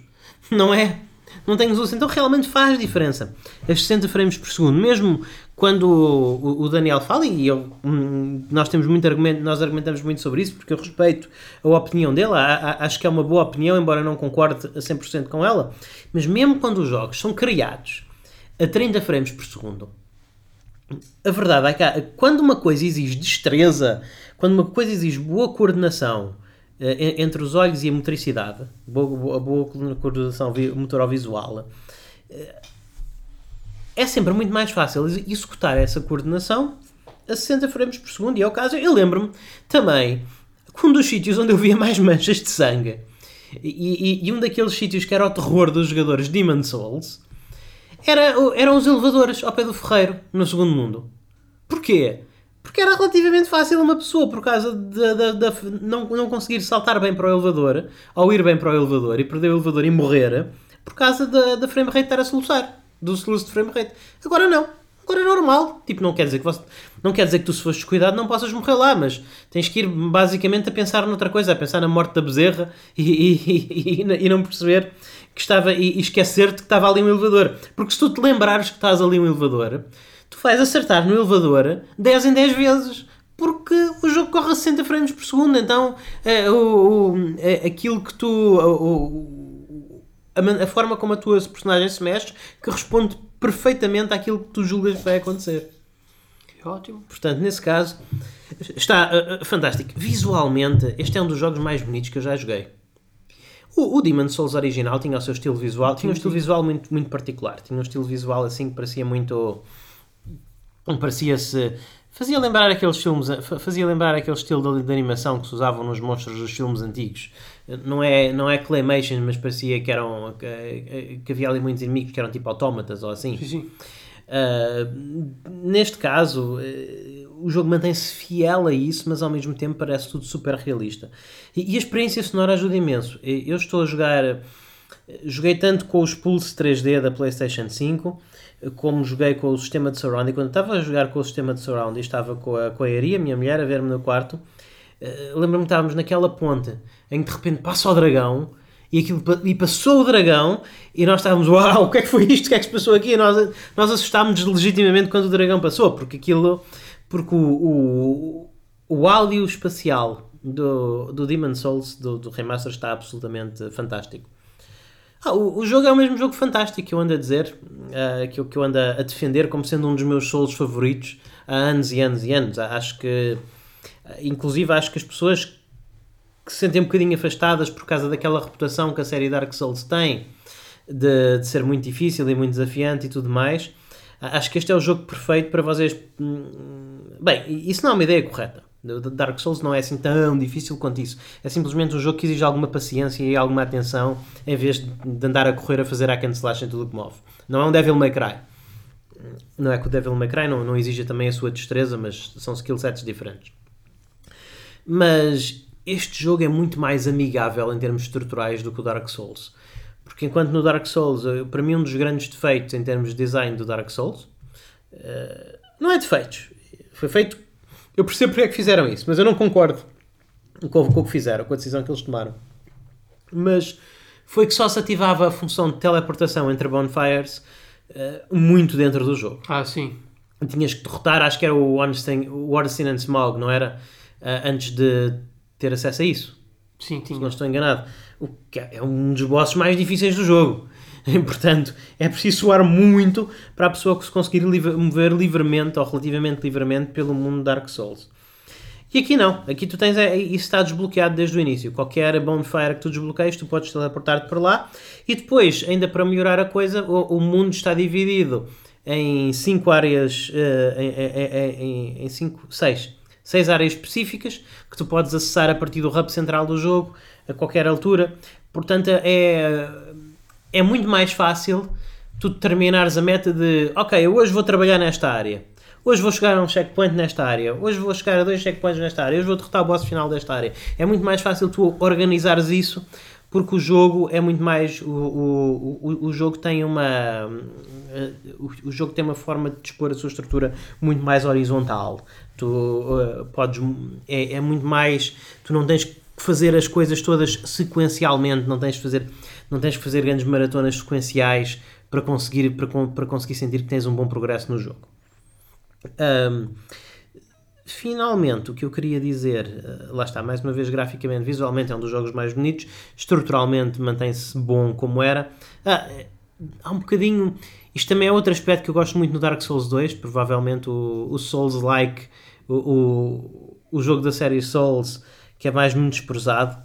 Não é? não tem uso, então realmente faz diferença. As 60 frames por segundo, mesmo quando o, Daniel fala, e eu, hum, nós temos muito argumento, nós argumentamos muito sobre isso, porque eu respeito a opinião dele, acho que é uma boa opinião, embora não concorde a 100% com ela, mas mesmo quando os jogos são criados a 30 frames por segundo, a verdade é que quando uma coisa exige destreza, quando uma coisa exige boa coordenação, eh, entre os olhos e a motricidade, a boa coordenação motorovisual, eh, é sempre muito mais fácil executar essa coordenação a 60 frames por segundo. E é o caso, eu lembro-me também que um dos sítios onde eu via mais manchas de sangue e, e, e, um daqueles sítios que era o terror dos jogadores Demon Souls era, eram os elevadores ao pé do ferreiro no segundo mundo. Porquê? Porque era relativamente fácil uma pessoa, por causa de, de, de, não, não conseguir saltar bem para o elevador, ou ir bem para o elevador e perder o elevador e morrer, por causa da, da frame rate estar a soluçar, do soluço de frame rate. Agora não. Agora é normal. Tipo, não quer dizer que você, não quer dizer que tu, se fores descuidado, não possas morrer lá, mas tens que ir basicamente a pensar noutra coisa, a pensar na morte da bezerra (laughs) e, e, e, e não perceber que estava e, esquecer-te que estava ali um elevador. Porque se tu te lembrares que estás ali um elevador, tu vais acertar no elevador 10 em 10 vezes. Porque o jogo corre a 60 frames por segundo, então é, o, o, é, aquilo que tu. O, a, a, forma como a tua personagem se mexe que responde perfeitamente àquilo que tu julgas que vai acontecer. Ótimo. Portanto, nesse caso, está uh, uh, fantástico. Visualmente, este é um dos jogos mais bonitos que eu já joguei. O, o Demon Souls original tinha o seu estilo visual, tinha um estilo visual muito, muito particular. Tinha um estilo visual assim que parecia muito parecia-se fazia lembrar aqueles filmes fazia lembrar aquele estilo de, de, animação que se usavam nos monstros dos filmes antigos não é não é claymation mas parecia que eram que, que havia ali muitos inimigos que eram tipo autómatas ou assim. Sim, sim. Uh, neste caso uh, o jogo mantém-se fiel a isso mas ao mesmo tempo parece tudo super realista. E, e a experiência sonora ajuda imenso. Eu estou a jogar joguei tanto com os Pulse 3D da PlayStation 5 como joguei com o sistema de surround, e quando estava a jogar com o sistema de surround e estava com a, com a Ari, a minha mulher, a ver-me no quarto, uh, lembro-me que estávamos naquela ponte em que de repente passa o dragão e, aquilo, e passou o dragão e nós estávamos, uau, o que é que foi isto? O que é que se passou aqui? E nós, nós assustámos legitimamente quando o dragão passou, porque aquilo, porque o, o, o áudio espacial do, do Demon Souls, do, do remaster, está absolutamente fantástico. Ah, o, o, jogo é o mesmo jogo fantástico que eu ando a dizer, uh, que, eu, que eu ando a defender como sendo um dos meus solos favoritos há anos e anos e anos. Acho que, inclusive, acho que as pessoas que se sentem um bocadinho afastadas por causa daquela reputação que a série Dark Souls tem de, de ser muito difícil e muito desafiante e tudo mais, acho que este é o jogo perfeito para vocês. Hum, bem, isso não é uma ideia correta. Dark Souls não é assim tão difícil quanto isso. É simplesmente um jogo que exige alguma paciência e alguma atenção em vez de andar a correr a fazer a slash em tudo que move. Não é um Devil May Cry. Não é que o Devil May Cry não, não exige também a sua destreza, mas são skill sets diferentes. Mas este jogo é muito mais amigável em termos estruturais do que o Dark Souls. Porque enquanto no Dark Souls, eh, para mim um dos grandes defeitos em termos de design do Dark Souls, eh, não é defeitos. Foi feito eu percebo porque é que fizeram isso, mas eu não concordo com, o que fizeram, com a decisão que eles tomaram. Mas foi que só se ativava a função de teleportação entre bonfires uh, muito dentro do jogo. Ah, sim. Tinhas que derrotar, acho que era o Ornstein and Smog, não era? Uh, antes de ter acesso a isso. Sim, tinha. Se não estou enganado. O que é, é um dos bosses mais difíceis do jogo. (laughs) Portanto, é preciso suar muito para a pessoa se conseguir livre, mover livremente ou relativamente livremente pelo mundo Dark Souls. E aqui não, aqui tu tens é, isso está desbloqueado desde o início. Qualquer bonfire que tu desbloqueies, tu podes teleportar-te para lá. E depois, ainda para melhorar a coisa, o, o mundo está dividido em cinco áreas, uh, em, em, em, em cinco, seis, seis áreas específicas que tu podes acessar a partir do hub central do jogo a qualquer altura. Portanto, é é muito mais fácil tu determinares a meta de ok, hoje vou trabalhar nesta área. hoje vou chegar a um checkpoint nesta área, hoje vou chegar a dois checkpoints nesta área, hoje vou derrotar o boss final desta área. É muito mais fácil tu organizares isso porque o jogo é muito mais o, o, o, o jogo tem uma o, o, jogo tem uma forma de dispor a sua estrutura muito mais horizontal. Tu uh, podes é, é, muito mais tu não tens que fazer as coisas todas sequencialmente não tens que fazer não tens que fazer grandes maratonas sequenciais para conseguir para, para conseguir sentir que tens um bom progresso no jogo. Um, finalmente, o que eu queria dizer, eh, lá está, mais uma vez, graficamente, visualmente é um dos jogos mais bonitos, estruturalmente mantém-se bom como era. Ah, eh, há um bocadinho. Isto também é outro aspecto que eu gosto muito no Dark Souls 2, provavelmente o, o Souls-like, o, o, o, jogo da série Souls, que é mais muito desprezado.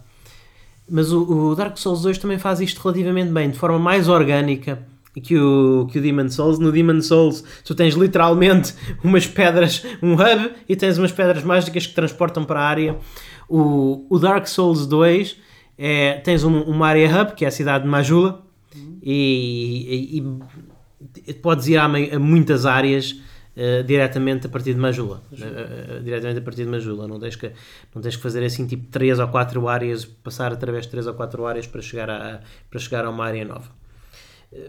Mas o, o Dark Souls 2 também faz isto relativamente bem, de forma mais orgânica que o, que o Demon Souls. No Demon Souls, tu tens literalmente (laughs) umas pedras, um hub, e tens umas pedras mágicas que transportam para a área. O, o Dark Souls 2 é, tens um, uma área hub, que é a cidade de Majula, e, e, e podes ir a, a muitas áreas. Uh, diretamente a partir de Majula. Uh, uh, diretamente a partir de Majula. Não tens, que, não tens que fazer assim tipo 3 ou 4 áreas, passar através de 3 ou 4 áreas para chegar a, para chegar a uma área nova.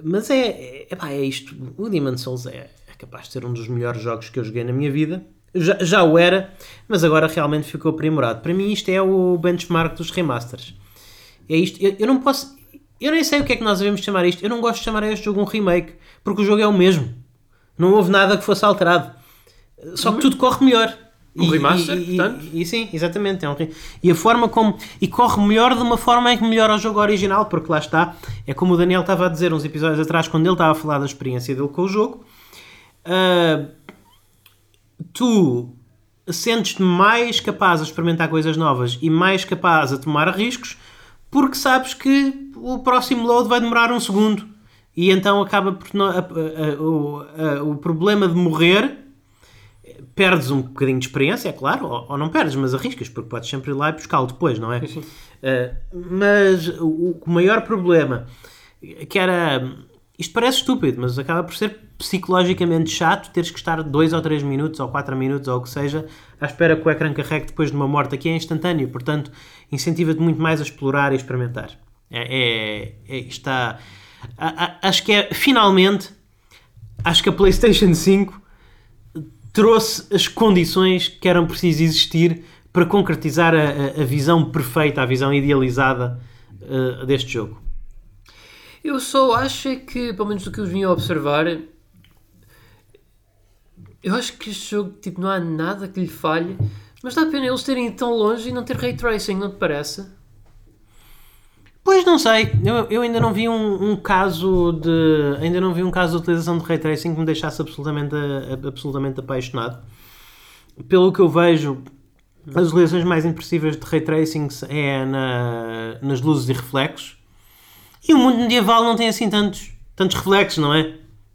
Mas é, é, é isto. O Demon Souls é, é, capaz de ser um dos melhores jogos que eu joguei na minha vida. Já, já o era, mas agora realmente ficou aprimorado. Para mim, isto é o benchmark dos remasters. É isto. Eu, eu não posso. Eu nem sei o que é que nós devemos chamar isto. Eu não gosto de chamar este jogo um remake, porque o jogo é o mesmo. Não houve nada que fosse alterado. Só que tudo corre melhor. Um remaster, e, portanto? E, e, sim, exatamente. É um, e a forma como. E corre melhor de uma forma em que melhora o jogo original, porque lá está. É como o Daniel estava a dizer uns episódios atrás, quando ele estava a falar da experiência dele com o jogo. Uh, tu sentes-te mais capaz a experimentar coisas novas e mais capaz a tomar riscos porque sabes que o próximo load vai demorar um segundo. E então acaba por. A, a, a, o problema de morrer perdes um bocadinho de experiência, é claro, ou, ou, não perdes, mas arriscas, porque podes sempre ir lá e buscá-lo depois, não é? Sim. Uh, mas o, o, maior problema, que era. Isto parece estúpido, mas acaba por ser psicologicamente chato teres que estar 2 ou 3 minutos, ou 4 minutos, ou o que seja, à espera que o ecrã carregue depois de uma morte. Aqui é instantâneo, portanto, incentiva-te muito mais a explorar e experimentar. É, é, é está. A, a, acho que é, finalmente, acho que a PlayStation 5 trouxe as condições que eram precisas existir para concretizar a, a, visão perfeita, a visão idealizada uh, deste jogo. Eu só acho é que, pelo menos do que eu vim a observar, eu acho que este jogo tipo, não há nada que lhe falhe, mas dá pena eles terem ido tão longe e não ter ray tracing, não te parece? Pois não sei, eu, eu ainda não vi um, um, caso de ainda não vi um caso de utilização de ray tracing que me deixasse absolutamente, absolutamente apaixonado. Pelo que eu vejo, as utilizações mais impressivas de ray tracing é na, nas luzes e reflexos. E o mundo medieval não tem assim tantos, tantos reflexos, não é?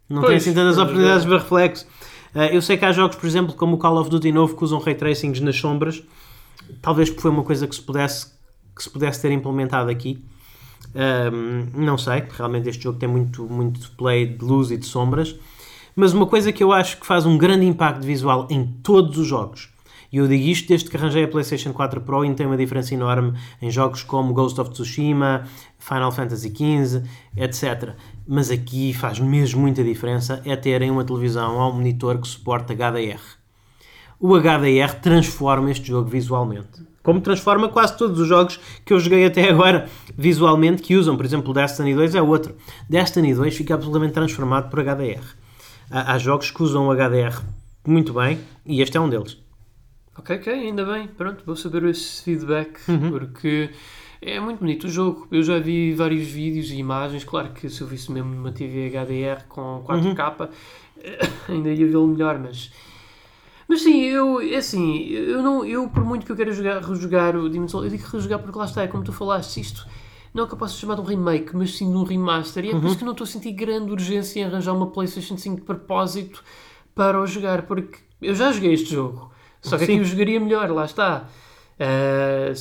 Não pois, tem assim tantas oportunidades para reflexos. Eh, eu sei que há jogos, por exemplo, como o Call of Duty novo, que usam ray tracings nas sombras. Talvez foi uma coisa que se pudesse, que se pudesse ter implementado aqui. Um, não sei, realmente este jogo tem muito, muito play de luz e de sombras. Mas uma coisa que eu acho que faz um grande impacto visual em todos os jogos, e eu digo isto desde que arranjei a PlayStation 4 Pro e tem uma diferença enorme em jogos como Ghost of Tsushima, Final Fantasy XV, etc. Mas aqui faz mesmo muita diferença é terem uma televisão ou um monitor que suporta HDR. O HDR transforma este jogo visualmente como transforma quase todos os jogos que eu joguei até agora visualmente que usam. Por exemplo, Destiny 2 é outro. Destiny 2 fica absolutamente transformado por HDR. Há, há jogos que usam o HDR muito bem e este é um deles. Ok, ok, ainda bem. Pronto, vou saber esse feedback uhum. porque é muito bonito o jogo. Eu já vi vários vídeos e imagens. Claro que se eu visse mesmo numa TV HDR com 4K, uhum. (coughs) ainda ia vê-lo melhor, mas mas sim, eu, é assim, eu, não, eu por muito que eu queira jogar, rejogar o Demon's Souls, eu digo rejogar porque lá está, é como tu falaste, isto não é que eu possa chamar de um remake, mas sim de um remaster, e é uhum. por isso que não estou a sentir grande urgência em arranjar uma PlayStation 5 de propósito para o jogar, porque eu já joguei este jogo, só que sim. aqui eu jogaria melhor, lá está. Uh,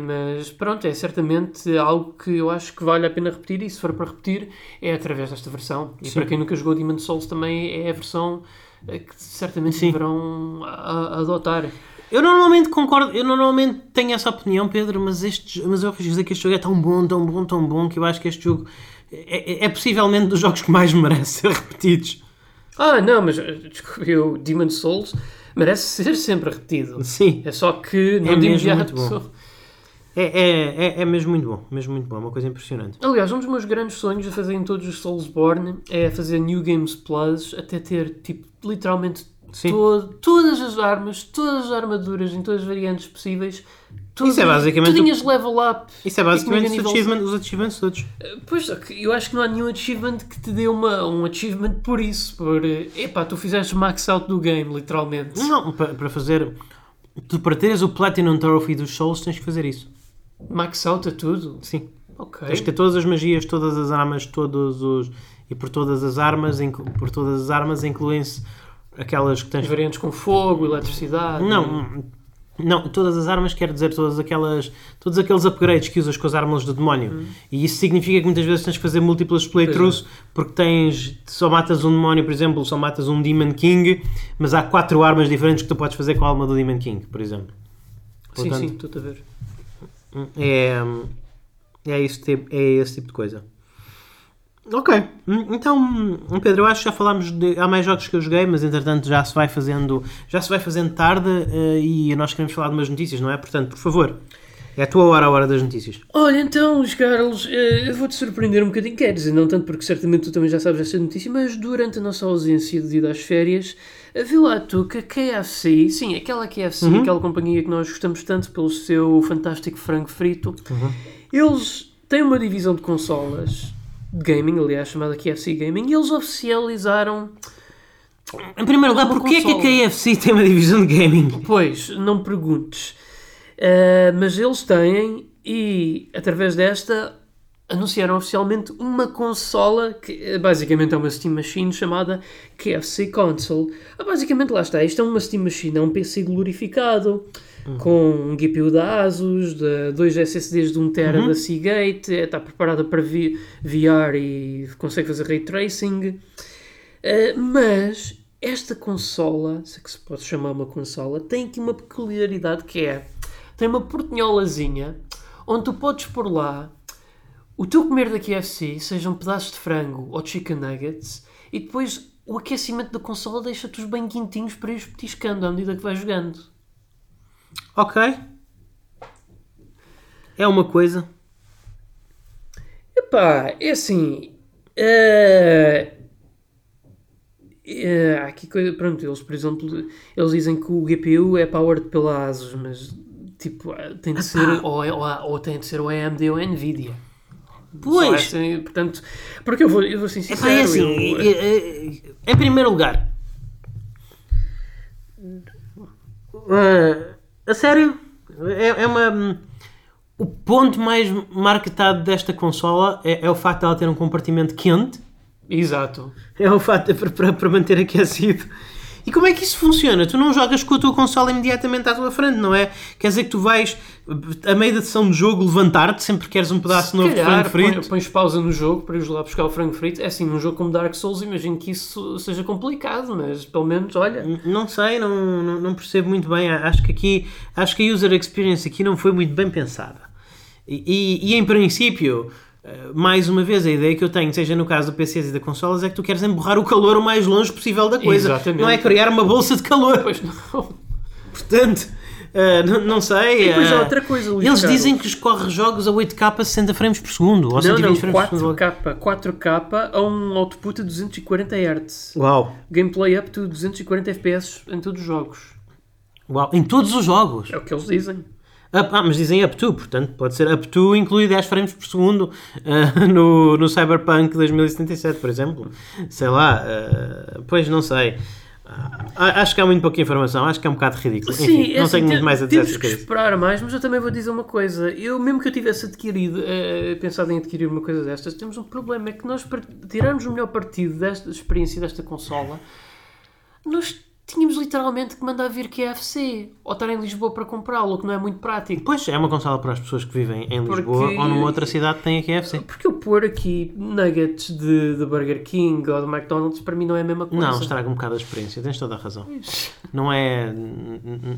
mas pronto, é certamente algo que eu acho que vale a pena repetir, e se for para repetir, é através desta versão. E Sim. para quem nunca jogou Demon's Souls também é a versão que certamente Sim. deverão a- a- adotar. Eu normalmente concordo, eu normalmente tenho essa opinião, Pedro, mas, este, mas eu quis dizer que este jogo é tão bom, tão bom, tão bom, que eu acho que este jogo é, é- é possivelmente dos jogos que mais (laughs) merece ser repetidos. Ah, não, mas desculpe, o Demon Souls merece ser sempre repetido. Sim, É só que não É de mesmo imediato. muito bom. é, é, é, é mesmo muito bom, mesmo muito bom, é uma coisa impressionante. Aliás, um dos meus grandes sonhos a fazer em todos os Soulsborne é fazer New Games Plus até ter, tipo, literalmente todo- todas as armas, todas as armaduras em todas as variantes possíveis. Todas, Isso é basicamente Tudinhas level up. Isso é basicamente os, achievement, os achievements todos. Pois, só que eu acho que não há nenhum achievement que te dê uma, um achievement por isso. Por, eh, epá, tu fizeste max out do game, literalmente. Não, para, para fazer. Tu, para teres o Platinum Trophy dos Souls, tens que fazer isso. Max out a tudo? Sim. Ok. Tens que ter todas as magias, todas as armas, todos os. E por todas as armas, por todas as armas incluem-se aquelas que tens. As variantes com fogo, eletricidade. Não, não, todas as armas quer dizer todas aquelas, todos aqueles upgrades que usas com as armas do demónio. E isso significa que muitas vezes tens que fazer múltiplas playthroughs porque tens, só matas um demónio, por exemplo, só matas um Demon King, mas há quatro armas diferentes que tu podes fazer com a alma do Demon King, por exemplo. Sim, Portanto, sim, estou-te a ver. É, é, esse tipo, é esse tipo de coisa. Ok, Hum, então hum, Pedro, eu acho que já falámos de. Há mais jogos que eu joguei, mas entretanto já se vai fazendo, já se vai fazendo tarde eh, e nós queremos falar de umas notícias, não é? Portanto, por favor, é a tua hora, a hora das notícias. Olha, então, Carlos, eh, eu vou-te surpreender um bocadinho, quer dizer, não tanto porque certamente tu também já sabes esta notícia, mas durante a nossa ausência devido às férias, eh, viu lá tu que a KFC, sim, aquela KFC, Uhum. aquela companhia que nós gostamos tanto pelo seu fantástico frango frito, Uhum. eles têm uma divisão de consolas, de gaming, aliás, chamada KFC Gaming, e eles oficializaram, Em primeiro lugar, porquê é que a. KFC tem uma divisão de gaming? pois, não me perguntes, Eh, mas eles têm, e através desta anunciaram oficialmente uma consola que eh, basicamente é uma Steam Machine chamada KFC Console. Ah, basicamente lá está, isto é uma Steam Machine, é um PC glorificado com um GPU da Asus, de dois SSDs de 1TB da Seagate, eh, está preparada para VR e consegue fazer Ray Tracing. Eh, mas esta consola, se é que se pode chamar uma consola, tem aqui uma peculiaridade que é tem uma portinholazinha onde tu podes pôr lá o teu comer da KFC, sejam pedaços de frango ou chicken nuggets, e depois o aquecimento da consola deixa-te os bem quentinhos para ires petiscando à medida que vais jogando. Ok. É uma coisa. Epá, é assim. eh, há aqui coisa. Pronto, eles, por exemplo, eles dizem que o GPU é powered pela ASUS, mas tipo, eh, tem de ser. Ou, é- ou, ou tem de ser o AMD ou a Nvidia. Pois. portanto, porque eu vou, eu vou ser sincero. É assim, eu- é- é- em primeiro lugar, eh, a sério, é, é uma. O ponto mais marketado desta consola é, é o facto de ela ter um compartimento quente, Exato. é o facto de para, para manter aquecido. E como é que isso funciona? Tu não jogas com a tua consola imediatamente à tua frente, não é? Quer dizer que tu vais, a meio da sessão de jogo, levantar-te sempre que queres um pedaço novo de Calhar, frango frito? põe- pões pausa no jogo para ires lá buscar o frango frito. É assim, num jogo como Dark Souls, imagino que isso seja complicado, mas pelo menos, olha. Não sei, não, não, não percebo muito bem. Acho que aqui, acho que a user experience aqui não foi muito bem pensada. E, e, e, em princípio, mais uma vez, a ideia que eu tenho, seja no caso do PCs e da consolas, é que tu queres emborrar o calor o mais longe possível da coisa. Exatamente. Não é criar uma bolsa de calor. Pois não. (laughs) Portanto, eh, não, não sei. E depois eh, há outra coisa, Luís Eles Carlos. dizem que escorre jogos a 8K a 60 frames por segundo. Ou Não, 120 não, frames por segundo. 4K, 4K a um output a 240 Hz. Uau. Gameplay up to 240 FPS em todos os jogos. Uau. Em todos os jogos. É o que eles dizem. Up- ah, mas dizem up to, portanto pode ser up to inclui 10 frames por segundo ah, no, no Cyberpunk 2077, por exemplo. Sei lá, ah, pois não sei. Ah, acho que há muito pouca informação, acho que é um bocado ridículo. Enfim, é não assim, tenho muito mais a dizer Temos que esperar mais, mas eu também vou dizer uma coisa. Eu, mesmo que eu tivesse adquirido, eh, pensado em adquirir uma coisa destas, temos um problema, é que nós, para tirarmos o melhor partido desta experiência desta consola, nós tínhamos literalmente que mandar vir KFC ou estar em Lisboa para comprá-lo, o que não é muito prático. Pois, é uma consola para as pessoas que vivem em Lisboa Porque- ou numa outra cidade que tem a KFC. Porque eu pôr aqui nuggets de, de Burger King ou de McDonald's para mim não é a mesma coisa. Não, estraga um bocado a experiência, tens toda a razão. Não é.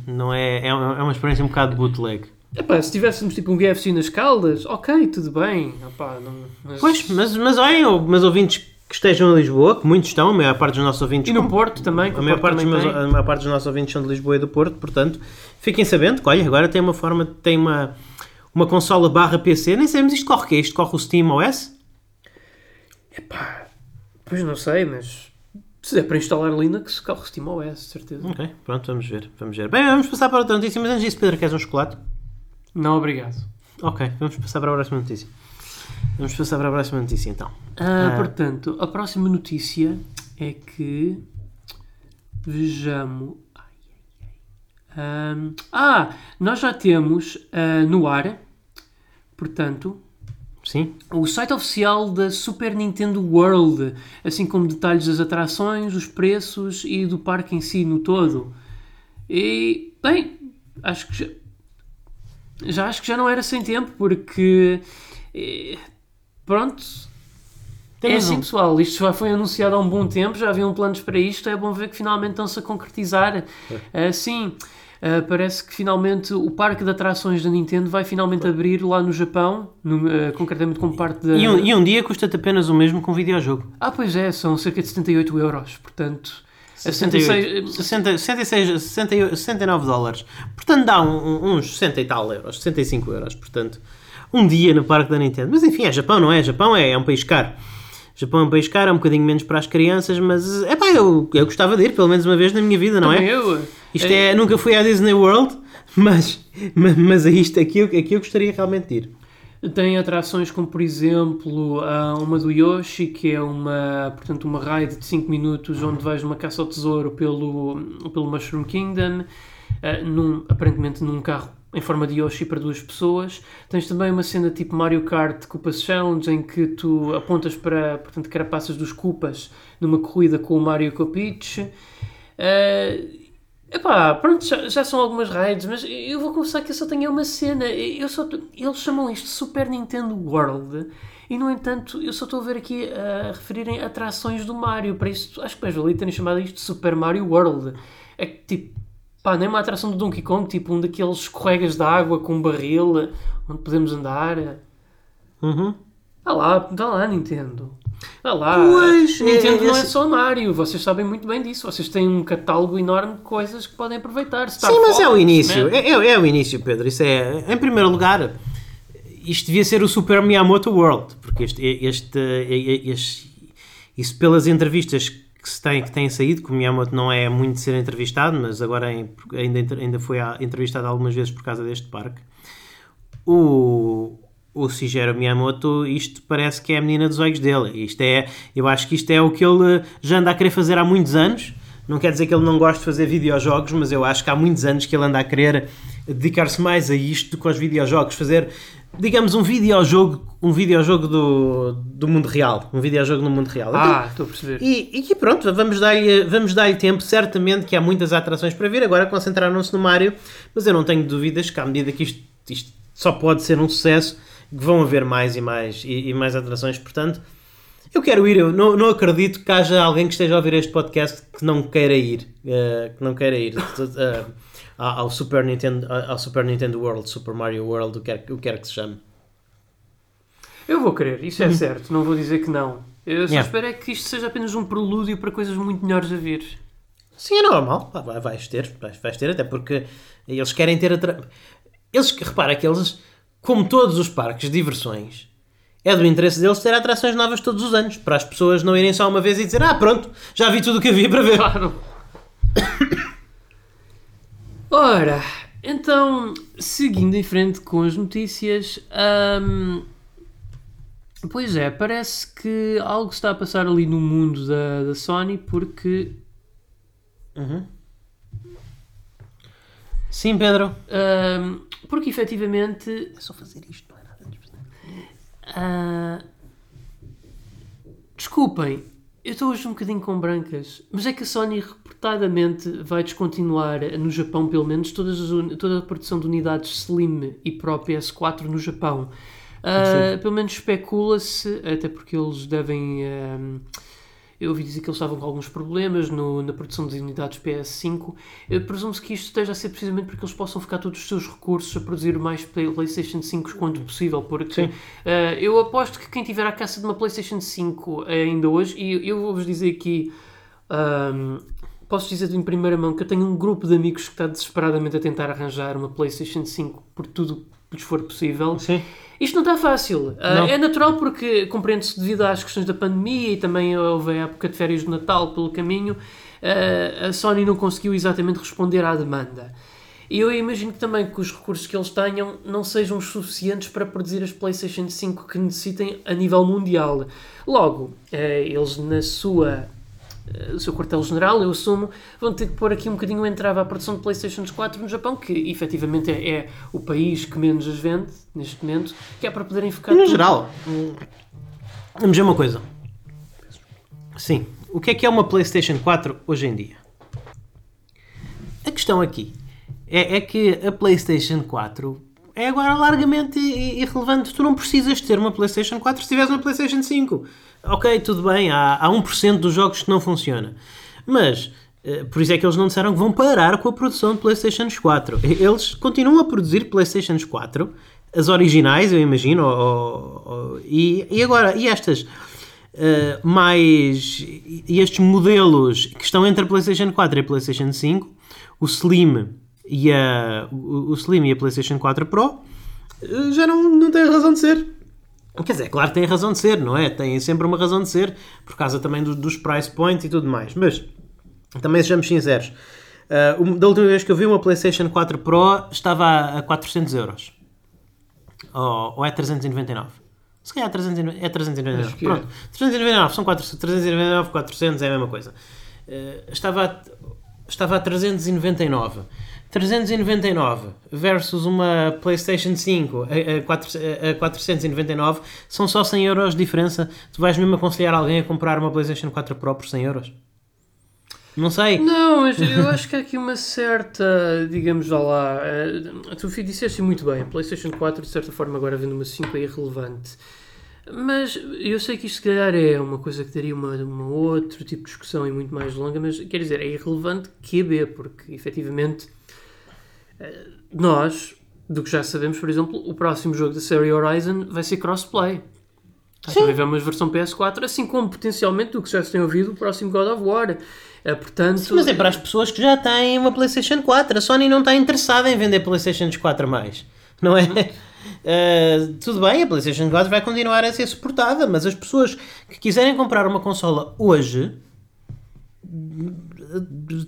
Não é. É uma é uma experiência um bocado bootleg. Epá, se tivéssemos tipo um KFC nas caldas, ok, tudo bem. Epá, não, mas... Pois, mas, mas olhem, mas ouvintes que estejam em Lisboa, que muitos estão, a maior parte dos nossos ouvintes. E no Porto também, A o maior, Porto parte também meus, a maior parte dos nossos ouvintes são de Lisboa e do Porto, portanto, fiquem sabendo que, olha, agora tem uma forma, tem uma, uma consola barra PC, nem sabemos isto corre o quê? Isto corre o Steam OS? Epá, pois não sei, mas se der para instalar Linux, corre SteamOS, de certeza. Ok, pronto, vamos ver, vamos ver. Bem, vamos passar para outra notícia, mas antes disso, Pedro, queres um chocolate? Não, obrigado. Ok, vamos passar para a próxima notícia. Vamos passar para a próxima notícia, então. Ah, Ah. Portanto, a próxima notícia é que. Vejamos. Ah, nós já temos ah, no ar, portanto, Sim? o site oficial da Super Nintendo World, assim como detalhes das atrações, os preços e do parque em si no todo. E, bem, acho que já, já acho que já não era sem tempo, porque eh, pronto. É Temos assim, pessoal, isto já foi anunciado há um bom tempo, já haviam planos para isto, é bom ver que finalmente estão-se a concretizar. Ah, sim, ah, parece que finalmente o parque de atrações da Nintendo vai finalmente abrir lá no Japão, no- ah, concretamente como parte da... E um, e um dia custa-te apenas o mesmo que um videojogo. Ah, pois é, são cerca de 78 euros, portanto... a 68, 66 60, 66, 68, 69 dólares. Portanto, dá um- um- uns 60 e tal euros, 65 euros. Portanto, um dia no parque da Nintendo. Mas enfim, é Japão, não é? Japão é, é um país caro. Japão é um país caro, é um bocadinho menos para as crianças, mas é pá, eu, eu gostava de ir pelo menos uma vez na minha vida, não Também é? eu. Isto é, nunca fui à Disney World, mas, mas, mas a isto aqui, eu- aqui eu gostaria realmente de ir. Tem atrações como, por exemplo, uma do Yoshi, que é uma, portanto, uma ride de 5 minutos onde vais numa caça ao tesouro pelo, pelo Mushroom Kingdom, eh, num, aparentemente num carro em forma de Yoshi para duas pessoas. Tens também uma cena tipo Mario Kart Koopas Challenge, em que tu apontas para, portanto, carapaças dos Koopas numa corrida com o Mario com a Peach. Eh, Epá, pronto, já, já são algumas raids, mas eu vou confessar que eu só tenho uma cena. Eu só eles chamam isto Super Nintendo World e, no entanto, eu só estou a ver aqui a referirem atrações do Mario. Para isso, acho que mais valia terem chamado isto Super Mario World. É que, tipo, pá, nem uma atração do Donkey Kong, tipo um daqueles escorregas de água com um barril onde podemos andar. Uhum. Vá lá, dá lá, Nintendo. Dá lá. Pois, Nintendo é- não é só Mario, vocês sabem muito bem disso. Vocês têm um catálogo enorme de coisas que podem aproveitar. Star Sim, mas é o Fox, início. né? É, é, é o início, Pedro. Isso é, em primeiro lugar, isto devia ser o Super Miyamoto World, porque este, este, este- isso pelas entrevistas que se tem, que têm saído, que o Miyamoto não é muito de ser entrevistado, mas agora em- ainda, ainda foi entrevistado algumas vezes por causa deste parque. O, o Shigeru Miyamoto, isto parece que é a menina dos olhos dele. Isto é, eu acho que isto é o que ele já anda a querer fazer há muitos anos. Não quer dizer que ele não goste de fazer videojogos, mas eu acho que há muitos anos que ele anda a querer dedicar-se mais a isto do que aos videojogos. Fazer, digamos, um videojogo, um videojogo do, do mundo real. Um videojogo no mundo real. Então, Ah, estou a perceber. e, e que pronto, vamos dar-lhe vamos dar tempo. Certamente que há muitas atrações para vir. Agora concentraram-se no Mario, mas eu não tenho dúvidas que à medida que isto, isto só pode ser um sucesso, vão haver mais e mais e, e mais atrações. Portanto, eu quero ir. Eu não, não acredito que haja alguém que esteja a ouvir este podcast que não queira ir, eh, que não queira ir eh, (laughs) ao Super Nintendo, ao Super Nintendo World, Super Mario World, o que quer, o que, quer que se chame. Eu vou querer, isso é certo, não vou dizer que não. Eu só Yeah. espero é que isto seja apenas um prelúdio para coisas muito melhores a vir. Sim, é normal. Vais ter, vais, vais ter, até porque eles querem ter. Atra... Eles, repara que eles, como todos os parques de diversões, é do interesse deles ter atrações novas todos os anos, para as pessoas não irem só uma vez e dizer: Ah, pronto, já vi tudo o que havia para ver. Claro. (coughs) Ora, então, seguindo em frente com as notícias, hum, pois é, parece que algo está a passar ali no mundo da, da Sony porque Sim, Pedro. hum, porque efetivamente É só fazer isto, não é nada. Ah, desculpem, Eu estou hoje um bocadinho com brancas, mas é que a Sony reportadamente vai descontinuar, no Japão pelo menos, todas as, toda a produção de unidades Slim e Pro PS4 no Japão. Uh, pelo menos especula-se, até porque eles devem. Uh, eu ouvi dizer que eles estavam com alguns problemas no, na produção de unidades PS5. Presumo-se que isto esteja a ser precisamente porque eles possam ficar todos os seus recursos a produzir mais PlayStation 5 quanto possível. Porque uh, eu aposto que quem tiver a caça de uma PlayStation 5 ainda hoje, e eu vou-vos dizer aqui. Um, posso dizer em primeira mão que eu tenho um grupo de amigos que está desesperadamente a tentar arranjar uma PlayStation 5 por tudo que lhes for possível. Sim. Isto não está fácil. Uh, é natural porque compreende-se devido às questões da pandemia e também houve a época de férias de Natal pelo caminho, uh, a Sony não conseguiu exatamente responder à demanda. E eu imagino também que os recursos que eles tenham não sejam os suficientes para produzir as PlayStation 5 que necessitem a nível mundial. Logo, uh, eles na sua o seu quartel-general, eu assumo, vão ter que pôr aqui um bocadinho entrava a produção de PlayStation 4 no Japão, que efetivamente é, é, o país que menos as vende neste momento, que é para poderem ficar. No tudo. geral, vamos ver uma coisa. Sim, o que é que é uma PlayStation 4 hoje em dia? A questão aqui é, é que a PlayStation 4 é agora largamente irrelevante. Tu não precisas ter uma PlayStation 4 se tiveres uma PlayStation 5 ok, tudo bem, há, há 1% dos jogos que não funciona. Mas, eh, por isso é que eles não disseram que vão parar com a produção de PlayStation 4. Eles continuam a produzir PlayStation 4, as originais, eu imagino, ou, ou, e, e agora, e estas... Uh, mais e estes modelos que estão entre a PlayStation 4 e a PlayStation 5, o Slim e a, o, Slim e a PlayStation 4 Pro, uh, já não, não têm razão de ser. Quer dizer, claro que tem razão de ser, não é? Tem sempre uma razão de ser, por causa também do, dos price points e tudo mais. Mas, também sejamos sinceros, uh, da última vez que eu vi uma PlayStation 4 Pro estava a 400 euros. Ou, ou é 399? Se calhar é 399. É 399. É. Pronto. 399 são 400, 399, 400 é a mesma coisa. Uh, estava, a, estava a 399. 399 versus uma PlayStation 5 a, 499 são só 100 euros de diferença. Tu vais mesmo aconselhar alguém a comprar uma PlayStation 4 Pro por 100 euros? Não sei. Não, mas eu acho que há aqui uma certa, digamos, lá. Uh, tu disseste muito bem, a PlayStation 4 de certa forma agora vendo uma 5 é irrelevante. Mas eu sei que isto se calhar é uma coisa que daria uma, uma outro tipo de discussão e muito mais longa, mas quer dizer, é irrelevante que B, porque efetivamente nós, do que já sabemos, por exemplo, o próximo jogo da série Horizon vai ser crossplay. Haver uma versão PS4, assim como potencialmente do que já se tem ouvido o próximo God of War. É, portanto... Sim, mas é para as pessoas que já têm uma PlayStation 4. A Sony não está interessada em vender PlayStation 4 mais. Não é? Uh, (laughs) tudo bem, a PlayStation 4 vai continuar a ser suportada, mas as pessoas que quiserem comprar uma consola hoje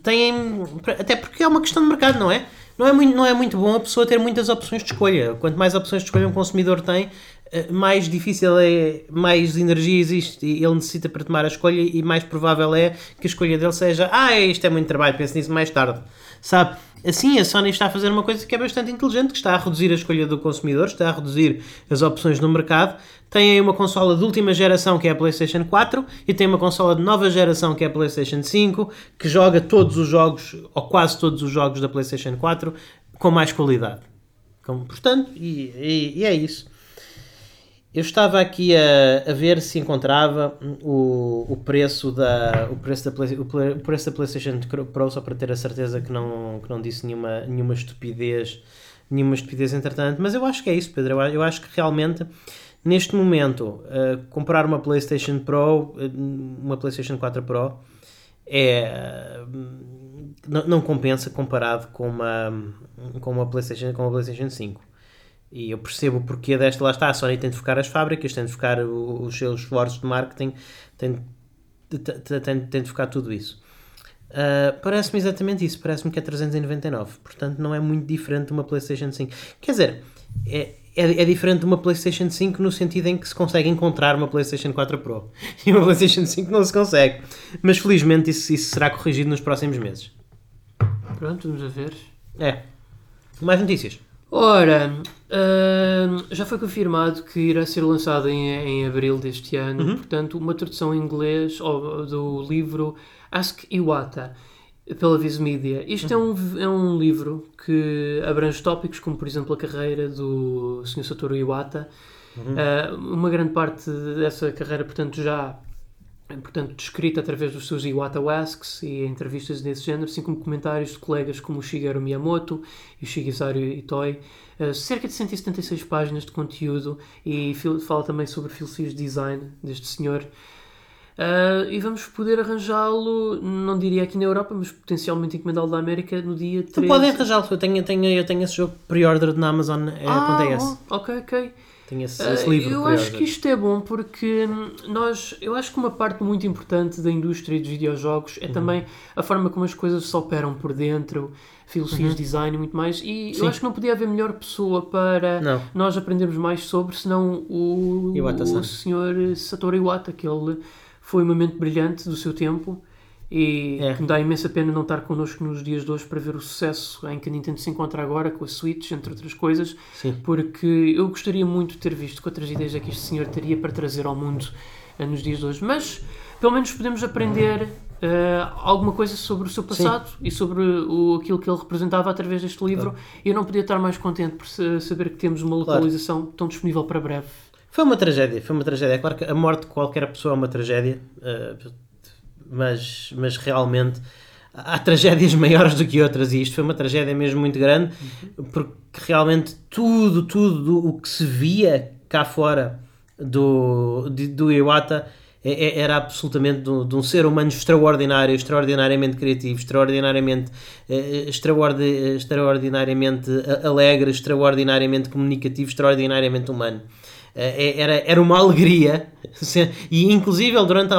têm. Até porque é uma questão de mercado, não é? Não é, muito, não é muito bom a pessoa ter muitas opções de escolha. Quanto mais opções de escolha um consumidor tem, eh, mais difícil é, mais energia existe e ele necessita para tomar a escolha e mais provável é que a escolha dele seja ah, isto é muito trabalho, pense nisso mais tarde. Sabe? Assim, a Sony está a fazer uma coisa que é bastante inteligente, que está a reduzir a escolha do consumidor, está a reduzir as opções no mercado. Tem aí uma consola de última geração que é a PlayStation 4 e tem uma consola de nova geração que é a PlayStation 5, que joga todos os jogos, ou quase todos os jogos da PlayStation 4, com mais qualidade. Então, portanto, e, e, e é isso. Eu estava aqui a, a ver se encontrava o, o preço da o preço da, o preço da PlayStation Pro só para ter a certeza que não, que não disse nenhuma, nenhuma estupidez nenhuma estupidez entretanto, mas eu acho que é isso, Pedro. Eu, acho que realmente neste momento uh, comprar uma PlayStation Pro, uh, uma PlayStation 4 Pro é uh, não, não compensa comparado com uma com uma PlayStation com uma PlayStation 5. E eu percebo o porquê desta, lá está, a Sony tem de focar as fábricas, tem de focar os seus esforços de marketing, tem, tem, tem de focar tudo isso. Uh, parece-me exatamente isso, parece-me que é 399, portanto não é muito diferente de uma PlayStation 5. Quer dizer, é, é, é, diferente de uma PlayStation 5 no sentido em que se consegue encontrar uma PlayStation 4 Pro (laughs) e uma PlayStation 5 não se consegue. Mas felizmente isso, isso será corrigido nos próximos meses. Pronto, vamos a ver. É. Mais notícias. Ora, ah, já foi confirmado que irá ser lançado em, em abril deste ano, Uhum. portanto, uma tradução em inglês do livro Ask Iwata, pela Viz Media. Isto é, um, é um livro que abrange tópicos como, por exemplo, a carreira do Sr. Satoru Iwata. Ah, uma grande parte dessa carreira, portanto, já portanto, descrita através dos seus Iwata Asks e entrevistas desse género, assim como comentários de colegas como o Shigeru Miyamoto e o Shigesaru Itoi. Uh, cerca de 176 páginas de conteúdo e fala também sobre filosofias de design deste senhor. Uh, e vamos poder arranjá-lo, não diria aqui na Europa, mas potencialmente encomendá-lo da América no dia 13. Tu podem arranjá-lo, eu tenho, eu, tenho, eu tenho esse jogo pre-ordered na Amazon. É, Ah, oh, ok, ok. Tenho esse, Ah, esse livro. eu pre-ordered. acho que isto é bom porque nós, eu acho que uma parte muito importante da indústria dos videojogos Uhum. é também a forma como as coisas se operam por dentro, filosofias de design e muito mais. E Uhum. Sim. eu acho que não podia haver melhor pessoa para Não. nós aprendermos mais sobre, senão o, Iwata-san. o senhor Satoru Iwata, que ele foi uma mente brilhante do seu tempo. E É. que me dá imensa pena não estar connosco nos dias de hoje para ver o sucesso em que a Nintendo se encontra agora com a Switch, entre outras coisas Sim. porque eu gostaria muito de ter visto que outras ideias é que este senhor teria para trazer ao mundo eh, nos dias de hoje, mas pelo menos podemos aprender eh, alguma coisa sobre o seu passado e sobre o, aquilo que ele representava através deste livro. E eu não podia estar mais contente por sa- saber que temos uma Claro. localização tão disponível para breve. Foi uma tragédia, foi uma tragédia. É claro que a morte de qualquer pessoa é uma tragédia, eh, mas, mas realmente há tragédias (laughs) maiores do que outras e isto foi uma tragédia mesmo muito grande, porque realmente tudo, tudo do- o que se via cá fora do, do Iwata é- é- era absolutamente de um, ser humano extraordinário, extraordinariamente criativo, extraordinariamente, eh, extraordi- extraordinariamente a- alegre, extraordinariamente comunicativo, extraordinariamente humano. Eh, Era, era uma alegria, (laughs) e inclusive durante,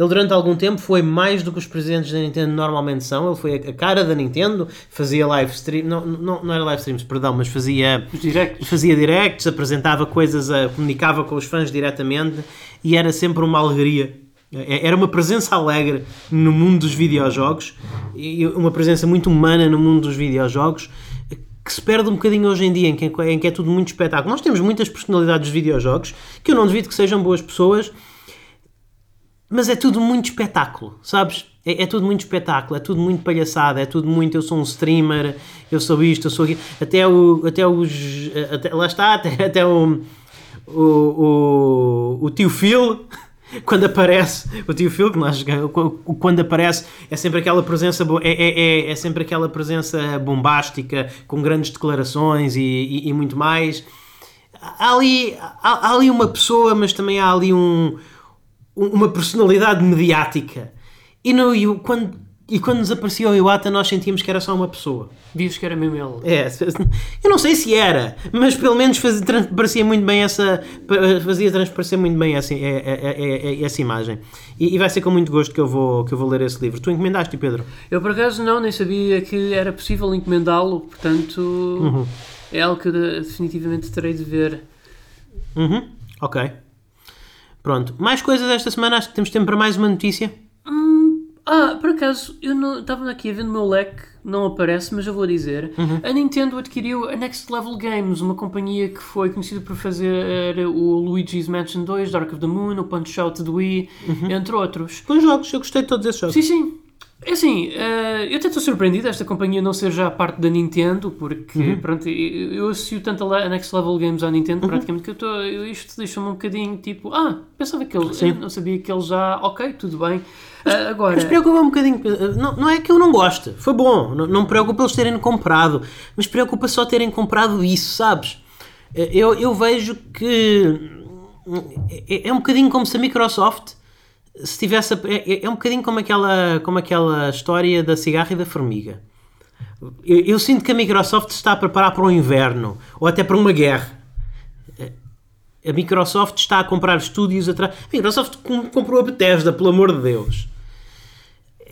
ele durante algum tempo foi mais do que os presidentes da Nintendo normalmente são. Ele foi a cara da Nintendo, fazia live stream, não, não, não era live streams, perdão, mas fazia Os directos. fazia directs, apresentava coisas, a- comunicava com os fãs diretamente e era sempre uma alegria. É- Era uma presença alegre no mundo dos videojogos e uma presença muito humana no mundo dos videojogos que se perde um bocadinho hoje em dia, em que, em que é tudo muito espetáculo. Nós temos muitas personalidades dos videojogos que eu não duvido que sejam boas pessoas, mas é tudo muito espetáculo, sabes? É, é tudo muito espetáculo, é tudo muito palhaçada, é tudo muito. Eu sou um streamer, eu sou isto, eu sou aquilo. Até, o, até os. Até, lá está, (laughs) até, até o, o, o, o tio Phil. (laughs) Quando aparece o tio Phil, que nós, quando aparece, é sempre aquela presença é, é, é, é sempre aquela presença bombástica, com grandes declarações e, e, e muito mais. Há ali, há, há ali uma pessoa, mas também há ali um- uma personalidade mediática. E, no, e, quando, e quando nos aparecia o Iwata, nós sentíamos que era só uma pessoa. Vias que era mesmo ele. É, eu não sei se era, mas pelo menos fazia, muito bem essa, fazia transparecer muito bem essa, é- é- é- essa imagem. E, e vai ser com muito gosto que eu, vou, que eu vou ler esse livro. Tu encomendaste, Pedro? Eu por acaso não, nem sabia que era possível encomendá-lo, portanto Uhum. é algo que definitivamente terei de ver. Uhum, ok. Pronto. Mais coisas esta semana? Acho que temos tempo para mais uma notícia. Ah, por acaso, eu não estava aqui a ver no meu leque, não aparece, mas eu vou dizer. A Nintendo adquiriu a Next Level Games, uma companhia que foi conhecida por fazer o Luigi's Mansion 2, Dark of the Moon, o Punch Out do Wii, entre outros. Bons jogos, eu gostei de todos esses jogos. Sim, sim. É assim, eh, eu até estou surpreendido esta companhia não ser já parte da Nintendo, porque pronto, eu, eu associo tanto a Next Level Games à Nintendo praticamente que eu estou, eu- isto deixa-me um bocadinho tipo, ah, pensava que eu não sabia que eles já, ok, tudo bem. Ah, agora, Mas preocupa um bocadinho. Não, não é que eu não goste, foi bom. Não, não me preocupa eles terem comprado, mas preocupa só terem comprado isso, sabes? Eu, eu vejo que é, é um bocadinho como se a Microsoft se tivesse. a- É, é um bocadinho como aquela, como aquela história da cigarra e da formiga. Eu, eu sinto que a Microsoft está a preparar para o inverno ou até para uma guerra. A Microsoft está a comprar estúdios atrás. A Microsoft com- comprou a Bethesda, pelo amor de Deus.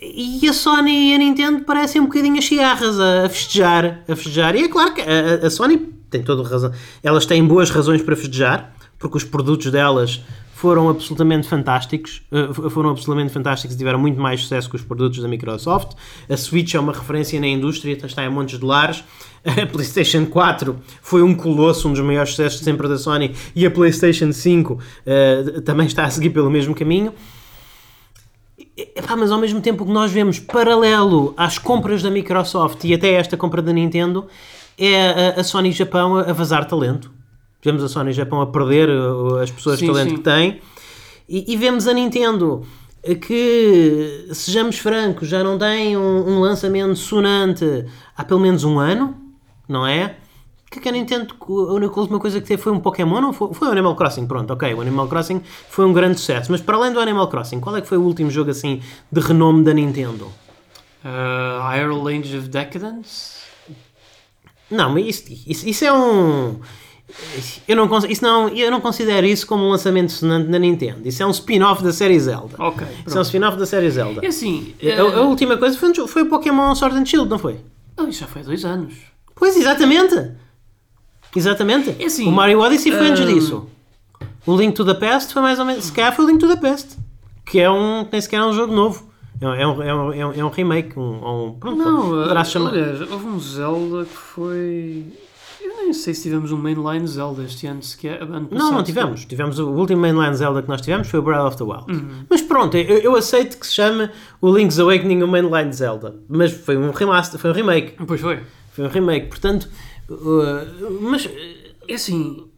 E a Sony e a Nintendo parecem um bocadinho as cigarras a, festejar, a festejar. E é claro que a, a- Sony tem toda razão. Elas têm boas razões para festejar, porque os produtos delas foram absolutamente fantásticos. Uh, foram absolutamente fantásticos e tiveram muito mais sucesso que os produtos da Microsoft. A Switch é uma referência na indústria, está em montes de lares. (laughs) A PlayStation 4 foi um colosso, um dos maiores sucessos de sempre da Sony, e a PlayStation 5 uh, também está a seguir pelo mesmo caminho. Epá, mas ao mesmo tempo que nós vemos paralelo às compras da Microsoft e até esta compra da Nintendo é a, a Sony Japão a, vazar talento. Vemos a Sony Japão a perder uh, as pessoas sim, de talento sim. que tem e, e, vemos a Nintendo que, sejamos francos, já não tem um, um lançamento sonante há pelo menos um ano, não é? que, que a Nintendo, a única última coisa que teve foi um Pokémon ou foi, foi o Animal Crossing? Pronto, ok, o Animal Crossing foi um grande sucesso, mas para além do Animal Crossing, qual é que foi o último jogo assim de renome da Nintendo? Uh, Age of Decadence? Não, mas isso, isso, isso é um. Eu não, isso não, eu não considero isso como um lançamento sonante da Nintendo. Isso é um spin-off da série Zelda. Ok. Isso é um spin-off da série Zelda. É assim. A, a, uh, última coisa foi, foi o Pokémon Sword and Shield, não foi? Não, isso já foi há dois anos. Pois, exatamente. Exatamente. É assim, o Mario Odyssey foi antes disso. O Link to the Past foi mais ou menos. Se calhar foi o Link to the Past. Que é um. nem sequer é um jogo novo. É um, é um, é um, é um remake. Um, um, pronto, não, poderá chamar. Aliás, houve um Zelda que foi. Nem sei se tivemos um mainline Zelda este ano sequer. Ano passado, não, não tivemos. Tivemos o último mainline Zelda que nós tivemos foi o Breath of the Wild. Uhum. Mas pronto, eu, eu, aceito que se chame o Link's Awakening o mainline Zelda. Mas foi um remaster, foi um remake. Pois foi. Foi um remake. Portanto, Uh, mas, é assim,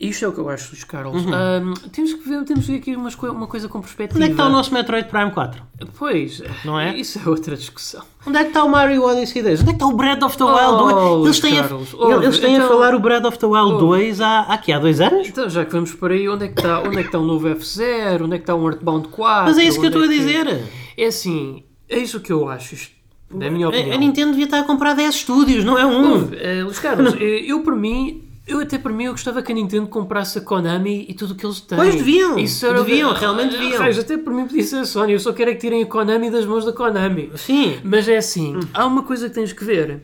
isto é o que eu acho dos Carlos. Uhum. Um, temos, que ver, temos que ver aqui umas, uma coisa com perspectiva. Onde é que está o nosso Metroid Prime 4? Pois, não é? Isso é outra discussão. Onde é que está o Mario Odyssey 2? Onde é que está o Breath of the Wild oh, 2? Eles têm, Carlos, a, eles têm então, a falar o Breath of the Wild oh, 2 há, há, aqui, há dois anos? Então, já que vamos por aí, onde é que está, onde é que está o novo F0? Onde é que está o Earthbound 4? Mas é isso que eu estou é a dizer. Que... É assim, é isso que eu acho. Isto na minha opinião. A, a, Nintendo devia estar a comprar 10 estúdios, não é um. Uh, Luís Carlos, (laughs) eu por mim. Eu até para mim eu gostava que a Nintendo comprasse a Konami e tudo o que eles têm. Pois deviam, Isso era, deviam, realmente deviam. Reis, até para mim podia ser a Sony, eu só quero é que tirem a Konami das mãos da Konami. Sim. Mas é assim, hum. há uma coisa que tens que ver.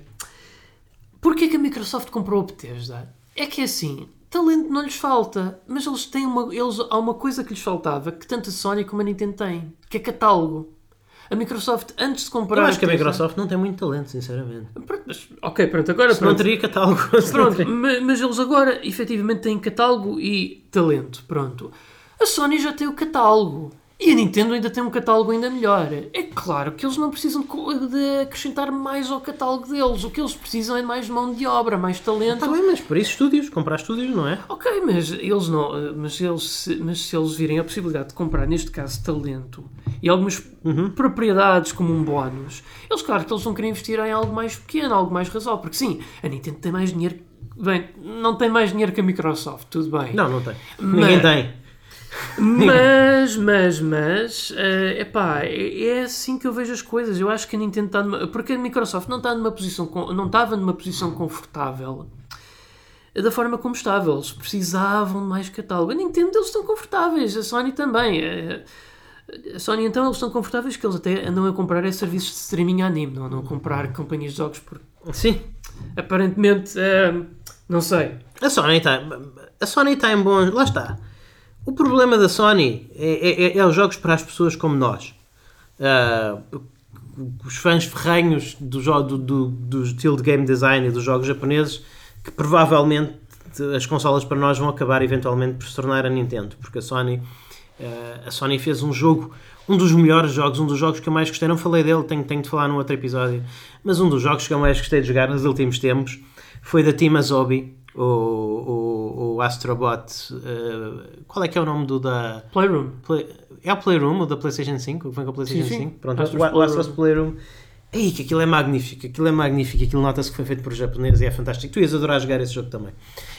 Porquê que a Microsoft comprou a Bethesda? É que é assim, talento não lhes falta, mas eles têm uma, eles, há uma coisa que lhes faltava que tanto a Sony como a Nintendo têm, que é catálogo. A Microsoft, antes de comprar. Eu acho que a Microsoft não tem muito talento, sinceramente. Pronto, mas, ok, pronto, agora. Pronto. Não teria catálogo. (laughs) Pronto, teria. Mas, mas, eles agora efetivamente têm catálogo e talento. Pronto. A Sony já tem o catálogo. E a Nintendo ainda tem um catálogo ainda melhor. É claro que eles não precisam de acrescentar mais ao catálogo deles. O que eles precisam é mais mão de obra, mais talento. Está bem, mas por isso estúdios, comprar estúdios, não é? Ok, mas eles não. Mas, eles, mas se eles virem a possibilidade de comprar, neste caso, talento e algumas uhum. propriedades como um bónus, eles, claro que eles vão querer investir em algo mais pequeno, algo mais razoável. Porque sim, a Nintendo tem mais dinheiro. Bem, não tem mais dinheiro que a Microsoft, tudo bem. Não, não tem. Mas, Ninguém tem. Mas, mas, mas, uh, epá, é, é assim que eu vejo as coisas. Eu acho que a Nintendo está numa, porque a Microsoft não está numa posição, não estava numa posição confortável da forma como estava. Eles precisavam de mais catálogo. A Nintendo eles estão confortáveis, a Sony também. Eh, a Sony então eles estão confortáveis que eles até andam a comprar é serviços de streaming anime, não andam a comprar companhias de jogos por. Sim. Aparentemente, uh, não sei. A Sony está. A Sony está em bons. Lá está. O problema da Sony é, é, é os jogos para as pessoas como nós. Uh, os fãs ferrenhos do, do, do, do estilo de game design e dos jogos japoneses, que provavelmente as consolas para nós vão acabar eventualmente por se tornar a Nintendo, porque a Sony, uh, a Sony fez um jogo, um dos melhores jogos, um dos jogos que eu mais gostei, não falei dele, tenho, tenho de falar num outro episódio, mas um dos jogos que eu mais gostei de jogar nos últimos tempos foi da Team Asobi, o, o, o Astrobot. Uh, qual é que é o nome do da. Playroom. Play, é o Playroom, o da PlayStation 5? Vem com a PlayStation sim, sim. 5? Pronto, Astro's o, o Astro's Playroom. Ei, que aquilo é magnífico, aquilo é magnífico, aquilo nota-se que foi feito por japoneses e é fantástico. Tu ias adorar jogar esse jogo também.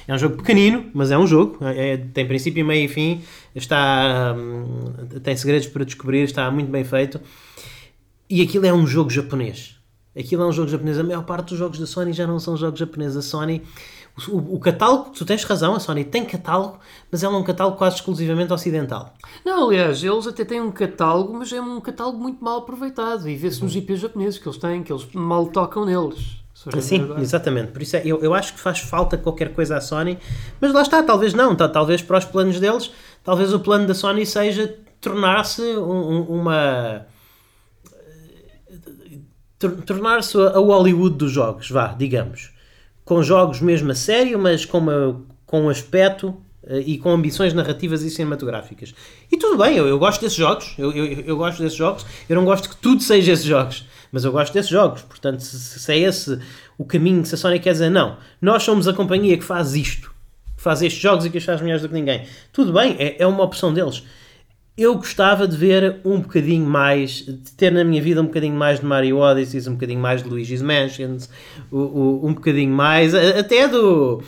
É um jogo pequenino, mas é um jogo, é, é tem princípio, meio e fim, está, hum, tem segredos para descobrir, está muito bem feito. E aquilo é um jogo japonês. Aquilo é um jogo japonês. A maior parte dos jogos da Sony já não são jogos japoneses. A Sony o, o, catálogo, tu tens razão, a Sony tem catálogo, mas é um catálogo quase exclusivamente ocidental. Não, aliás, eles até têm um catálogo, mas é um catálogo muito mal aproveitado. E vê-se nos IPs japoneses que eles têm, que eles mal tocam neles. Sim, exatamente. Por isso é, eu, eu acho que faz falta qualquer coisa à Sony, mas lá está, talvez não, tá, talvez para os planos deles talvez o plano da Sony seja tornar-se um- um- uma. tor- tornar-se a Hollywood dos jogos, vá, digamos. Com jogos mesmo a sério, mas com, uma, com um aspecto eh, e com ambições narrativas e cinematográficas. E tudo bem, eu, eu gosto desses jogos, eu, eu, eu gosto desses jogos, eu não gosto que tudo seja esses jogos, mas eu gosto desses jogos, portanto, se, se é esse o caminho que a Sony quer dizer, não, nós somos a companhia que faz isto, que faz estes jogos e que os faz melhores do que ninguém. Tudo bem, é, é uma opção deles. Eu gostava de ver um bocadinho mais, de ter na minha vida um bocadinho mais de Mario Odyssey, um bocadinho mais de Luigi's Mansions, um bocadinho mais, até do,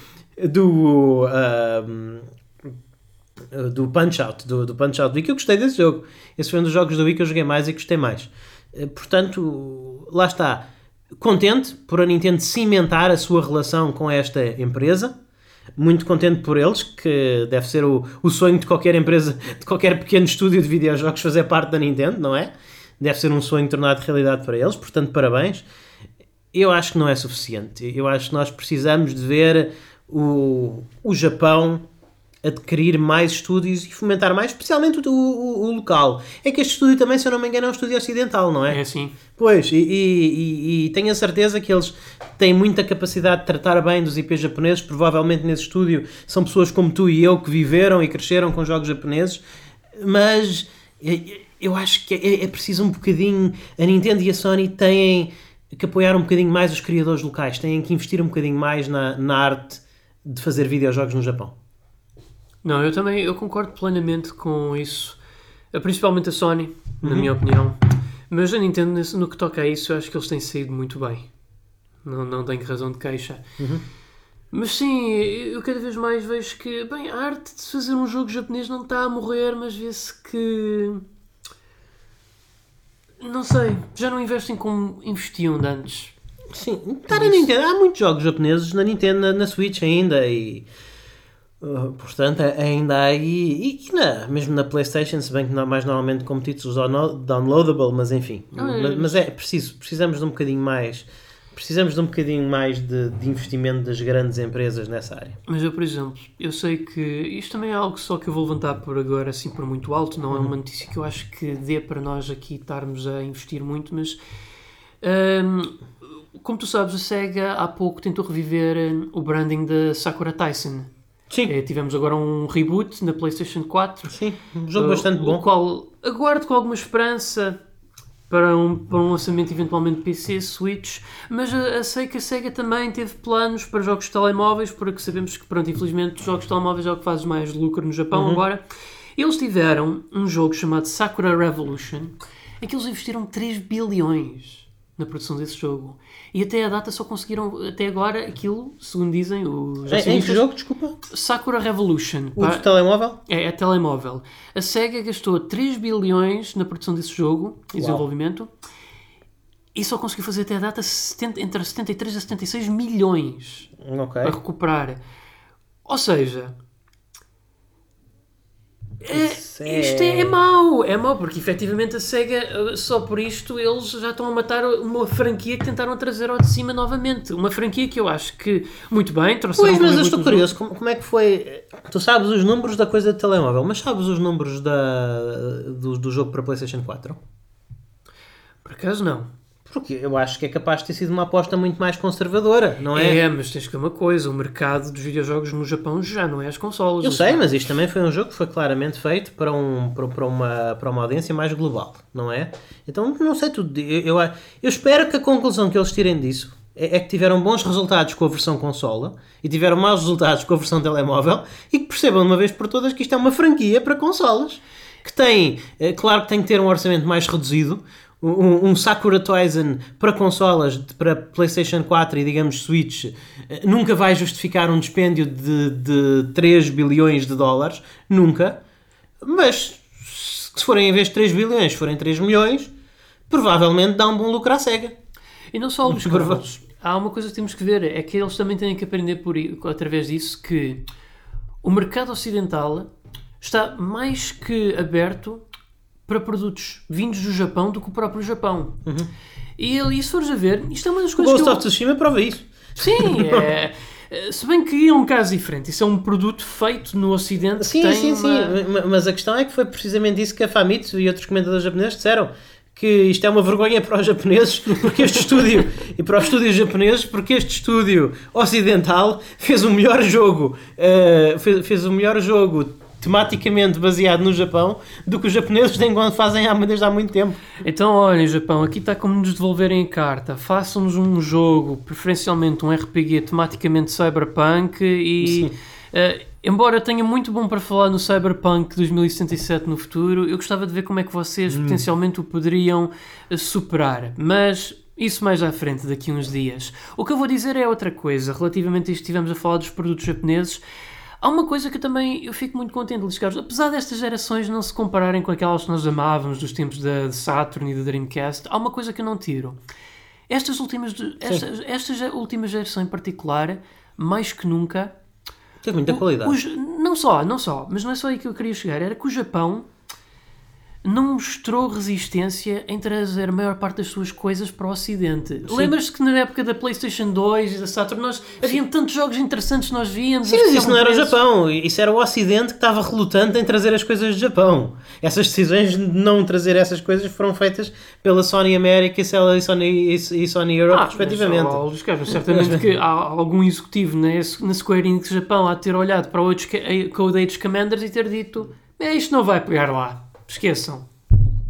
do, ahm, do Punch Out, do, do Punch Out que eu gostei desse jogo. Esse foi um dos jogos do Wii que eu joguei mais e gostei mais. Eh, Portanto, lá está. Contente por a Nintendo cimentar a sua relação com esta empresa. Muito contente por eles, que deve ser o, o sonho de qualquer empresa, de qualquer pequeno estúdio de videojogos fazer parte da Nintendo, não é? Deve ser um sonho tornado realidade para eles, portanto, parabéns. Eu acho que não é suficiente. Eu acho que nós precisamos de ver o, o Japão adquirir mais estúdios e fomentar mais, especialmente o, o- o local. É que este estúdio também, se eu não me engano, é um estúdio ocidental, não É assim. Pois, e, e- e- tenho a certeza que eles têm muita capacidade de tratar bem dos IPs japoneses. Provavelmente nesse estúdio são pessoas como tu e eu que viveram e cresceram com jogos japoneses, mas eu acho que é, é preciso um bocadinho. A Nintendo e a Sony têm que apoiar um bocadinho mais os criadores locais, têm que investir um bocadinho mais na, na arte de fazer videojogos no Japão. Não, eu também eu concordo plenamente com isso. Eh, Principalmente a Sony, na minha opinião. Mas a Nintendo, no que toca a isso, eu acho que eles têm saído muito bem. Não, não tenho razão de queixa. Mas sim, eu cada vez mais vejo que, bem, a arte de fazer um jogo japonês não está a morrer, mas vê-se que. Não sei, já não investem como investiam de antes. Sim, está na Nintendo. Há muitos jogos japoneses na Nintendo, na Switch ainda e uh, portanto ainda há aí e, na, mesmo na Playstation, se bem que não, mais normalmente como títulos download- downloadable, mas enfim. É. mas, mas é preciso, precisamos de um bocadinho mais precisamos de um bocadinho mais de, de investimento das grandes empresas nessa área. Mas eu, por exemplo, eu sei que isto também é algo só que eu vou levantar por agora, assim, por muito alto. Não é uma notícia que eu acho que dê para nós aqui estarmos a investir muito, mas hum, como tu sabes, a SEGA há pouco tentou reviver hum, o branding da Sakura Tyson. Sim, Eh, tivemos agora um reboot na PlayStation 4. sim, um jogo Uh, bastante O bom. qual aguardo com alguma esperança para um, para um lançamento eventualmente PC, Switch, mas uh, sei que a SEGA também teve planos para jogos de telemóveis, porque sabemos que, pronto, infelizmente, os jogos de telemóveis é o que faz mais lucro no Japão Uhum. agora. Eles tiveram um jogo chamado Sakura Revolution, em que eles investiram 3 bilhões na produção desse jogo. E até a data só conseguiram, até agora, aquilo, segundo dizem os Em, em que jogo, desculpa? Sakura Revolution. O telemóvel? é, é telemóvel. A SEGA gastou 3 bilhões na produção desse jogo e desenvolvimento e só conseguiu fazer até a data 70 entre 73 a 76 milhões Ok. para recuperar. Ou seja, é, é- isto é, é mau, é mau, porque efetivamente a SEGA, só por isto, eles já estão a matar uma franquia que tentaram trazer ao de cima novamente. Uma franquia que eu acho que, muito bem, trouxeram Pois, mas eu estou curioso, como, como é que foi? Tu sabes os números da coisa de telemóvel, mas sabes os números da, do, do jogo para PlayStation 4? Por acaso não. Porque eu acho que é capaz de ter sido uma aposta muito mais conservadora, não é? É, mas tens que ver uma coisa, o mercado dos videojogos no Japão já não é as consolas. Eu sei, mas isto também foi um jogo que foi claramente feito para, um, para, para uma, para uma audiência mais global, não é? Então, não sei tudo. Eu, eu, eu espero que a conclusão que eles tirem disso é, é que tiveram bons resultados com a versão consola e tiveram maus resultados com a versão telemóvel e que percebam de uma vez por todas que isto é uma franquia para consolas. Que tem, é, claro que tem que ter um orçamento mais reduzido. Um, um Sakura Toyzen para consolas, para PlayStation 4 e digamos Switch, eh, nunca vai justificar um dispêndio de, de 3 bilhões de dólares. Nunca. Mas se forem em vez de 3 bilhões, forem 3 milhões, provavelmente dá um bom lucro à SEGA. E não só os. (laughs) Carlos. Há uma coisa que temos que ver, é que eles também têm que aprender por, através disso que o mercado ocidental está mais que aberto para produtos vindos do Japão do que o próprio Japão. E, ele- e se fores a ver, isto é uma das O coisas Ghost que eu... of Tsushima prova isso. Sim, (laughs) é... Eh, Se bem que é um caso diferente, isso é um produto feito no Ocidente. Sim, tem sim, sim. uma- Ma- Mas a questão é que foi precisamente isso que a Famitsu e outros comentadores japoneses disseram. Que isto é uma vergonha para os japoneses, porque este estúdio, e para os estúdios japoneses, porque este estúdio ocidental fez o melhor jogo, eh, fez, fez o melhor jogo tematicamente baseado no Japão do que os japoneses têm quando fazem há, desde há muito tempo. Então, olhem, Japão, aqui está como nos devolverem a carta. Façam-nos um jogo, preferencialmente um RPG tematicamente cyberpunk e. Eh, embora tenha muito bom para falar no Cyberpunk 2077 no futuro, eu gostava de ver como é que vocês potencialmente o poderiam eh, superar. Mas isso mais à frente, daqui a uns dias. O que eu vou dizer é outra coisa. Relativamente a isto, estivemos a falar dos produtos japoneses. Há uma coisa que eu também eu fico muito contente, Luís Carlos. Apesar destas gerações não se compararem com aquelas que nós amávamos dos tempos da de Saturn e da Dreamcast, há uma coisa que eu não tiro. Estas últimas, esta, esta última geração em particular, mais que nunca, Teve muita qualidade. os- não só, não só, mas não é só aí que eu queria chegar, era que o Japão não mostrou resistência em trazer a maior parte das suas coisas para o Ocidente. Lembras-te que na época da PlayStation 2 e da Saturn nós havia tantos jogos interessantes que nós víamos. Sim, mas isso não era o. Japão, isso era o Ocidente que estava relutante em trazer as coisas do Japão. Essas decisões de não trazer essas coisas foram feitas pela Sony América e Sony, e Sony Europe, Ah, respectivamente. Mas, Carlos, certamente que há algum executivo na, na Square Enix Japão a ter olhado para eh, Code Age Commanders e ter dito é, isto não vai pegar lá. Esqueçam.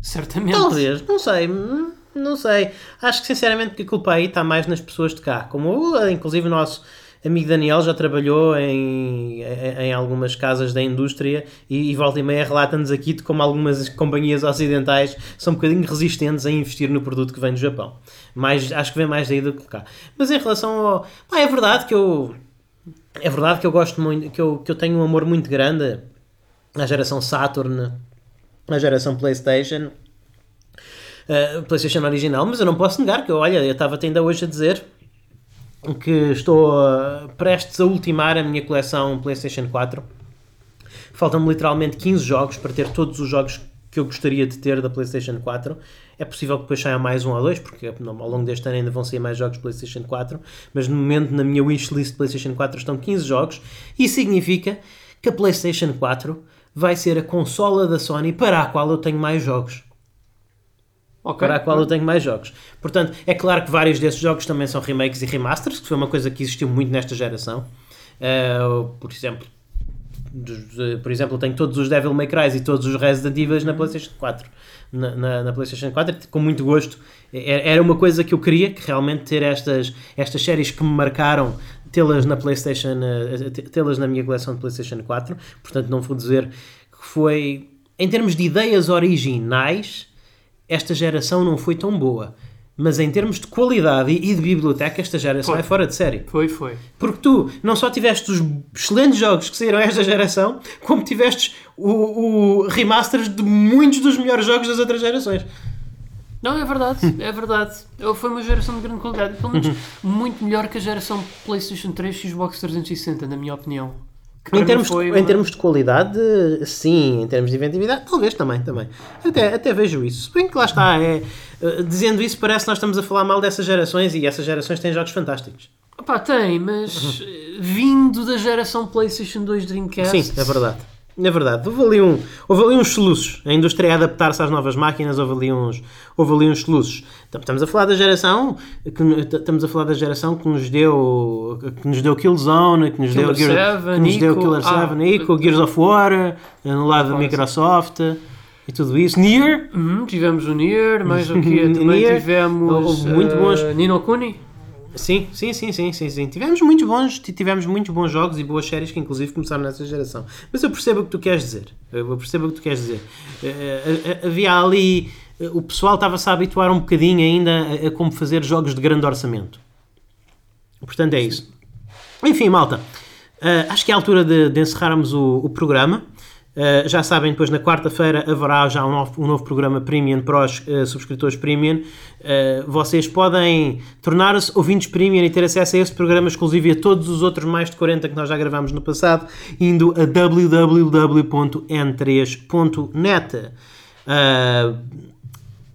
Certamente. Talvez, não sei, hum, não sei. Acho que sinceramente que a culpa aí está mais nas pessoas de cá. Como inclusive o nosso amigo Daniel já trabalhou em, em, algumas casas da indústria e, e volta e meia relata-nos aqui de como algumas companhias ocidentais são um bocadinho resistentes a investir no produto que vem do Japão. Mais, acho que vem mais daí do que cá. Mas em relação ao. É verdade que eu. É verdade que eu gosto muito, que eu, que eu tenho um amor muito grande à geração Saturn, à geração PlayStation, uh, PlayStation original, mas eu não posso negar que, olha, eu estava ainda hoje a dizer que estou uh, prestes a ultimar a minha coleção PlayStation 4. Faltam-me literalmente 15 jogos para ter todos os jogos que eu gostaria de ter da PlayStation 4. É possível que depois saia mais um ou dois, porque ao longo deste ano ainda vão sair mais jogos PlayStation 4, mas no momento na minha wishlist PlayStation 4 estão 15 jogos. Isso significa que a PlayStation 4 vai ser a consola da Sony para a qual eu tenho mais jogos. Ok. Para a qual eu tenho mais jogos. Portanto, é claro que vários desses jogos também são remakes e remasters, que foi uma coisa que existiu muito nesta geração. Uh, por exemplo, por exemplo, eu tenho todos os Devil May Cry e todos os Resident Evil na PlayStation 4. Na, na, na PlayStation 4, com muito gosto. É- Era uma coisa que eu queria, que realmente ter estas, estas séries que me marcaram, tê-las na PlayStation, eh, t- tê-las na minha coleção de PlayStation 4. Portanto, não vou dizer que foi, em termos de ideias originais, esta geração não foi tão boa. Mas em termos de qualidade e de biblioteca, esta geração Foi. é fora de série. Foi, foi. Porque tu não só tiveste os excelentes jogos que saíram esta geração, como tiveste o, o remasters de muitos dos melhores jogos das outras gerações. Não, é verdade, é verdade. Foi uma geração de grande qualidade. Pelo menos muito melhor que a geração PlayStation 3 e Xbox 360, na minha opinião. Em termos, foi de, em termos de qualidade, sim. Em termos de inventividade, talvez também. também. Até, até vejo isso. Se bem que lá está, é, eh, dizendo isso, parece que nós estamos a falar mal dessas gerações e essas gerações têm jogos fantásticos. Opá, tem, mas eh, vindo da geração PlayStation 2 Dreamcast. Sim, é verdade. É verdade. Houve ali, um, houve ali uns soluços. A indústria a adaptar-se às novas máquinas, houve ali uns, houve ali uns soluços. Tam- Estamos a falar da geração que, estamos a falar da geração que nos deu que nos deu Killzone, que nos Killer deu, Gear- 7, que nos deu Ico. Killer Ah, 7, Ico, Gears of War, eh, no lado da. Microsoft e tudo isso. Nier, Uhum, tivemos o Nier, mais o que (laughs) também Nier, tivemos houve muito eh, bons- Nino Kuni. Sim, sim, sim, sim, sim, sim. Tivemos muitos bons, ti- tivemos muitos bons jogos e boas séries que inclusive começaram nessa geração. Mas eu percebo o que tu queres dizer. Eu percebo o que tu queres dizer. Eh, eh, eh, Havia ali o pessoal estava-se a habituar um bocadinho ainda a, a como fazer jogos de grande orçamento. Portanto, é isso. Enfim, malta, acho que é a altura de, de encerrarmos o, o programa. Eh, já sabem, depois na quarta-feira haverá já um novo, um novo programa Premium para os eh, subscritores Premium. Eh, vocês podem tornar-se ouvintes Premium e ter acesso a esse programa exclusivo e a todos os outros mais de 40 que nós já gravámos no passado, indo a www.n3.net.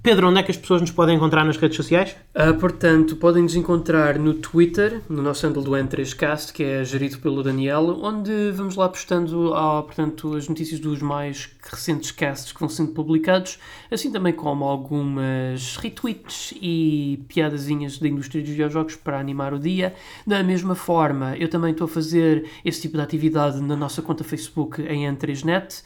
Pedro, onde é que as pessoas nos podem encontrar nas redes sociais? Uh, portanto, podem nos encontrar no Twitter, no nosso handle do N3Cast, que é gerido pelo Daniel, onde vamos lá postando ah, portanto, as notícias dos mais recentes casts que vão sendo publicados, assim também como algumas retweets e piadazinhas da indústria dos videojogos para animar o dia. Da mesma forma, eu também estou a fazer esse tipo de atividade na nossa conta Facebook em N3Net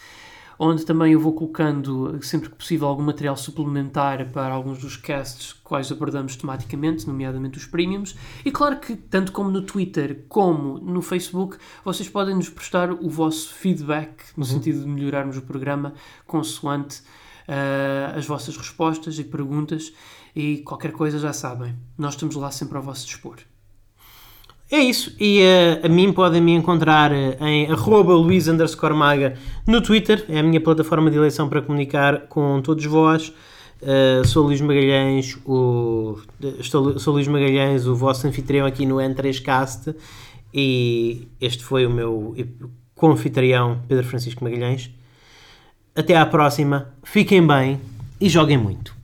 onde também eu vou colocando, sempre que possível, algum material suplementar para alguns dos casts quais abordamos tematicamente, nomeadamente os premiums. E claro que, tanto como no Twitter como no Facebook, vocês podem nos prestar o vosso feedback, no uhum. sentido de melhorarmos o programa, consoante uh, as vossas respostas e perguntas. E qualquer coisa já sabem, nós estamos lá sempre ao vosso dispor. É isso, e uh, a mim podem me encontrar uh, em arroba Luís Maga no Twitter, é a minha plataforma de eleição para comunicar com todos vós. Uh, sou Luís Magalhães, o, estou, sou Luís Magalhães, o vosso anfitrião aqui no N3Cast, e este foi o meu co-anfitrião Pedro Francisco Magalhães. Até à próxima, fiquem bem e joguem muito.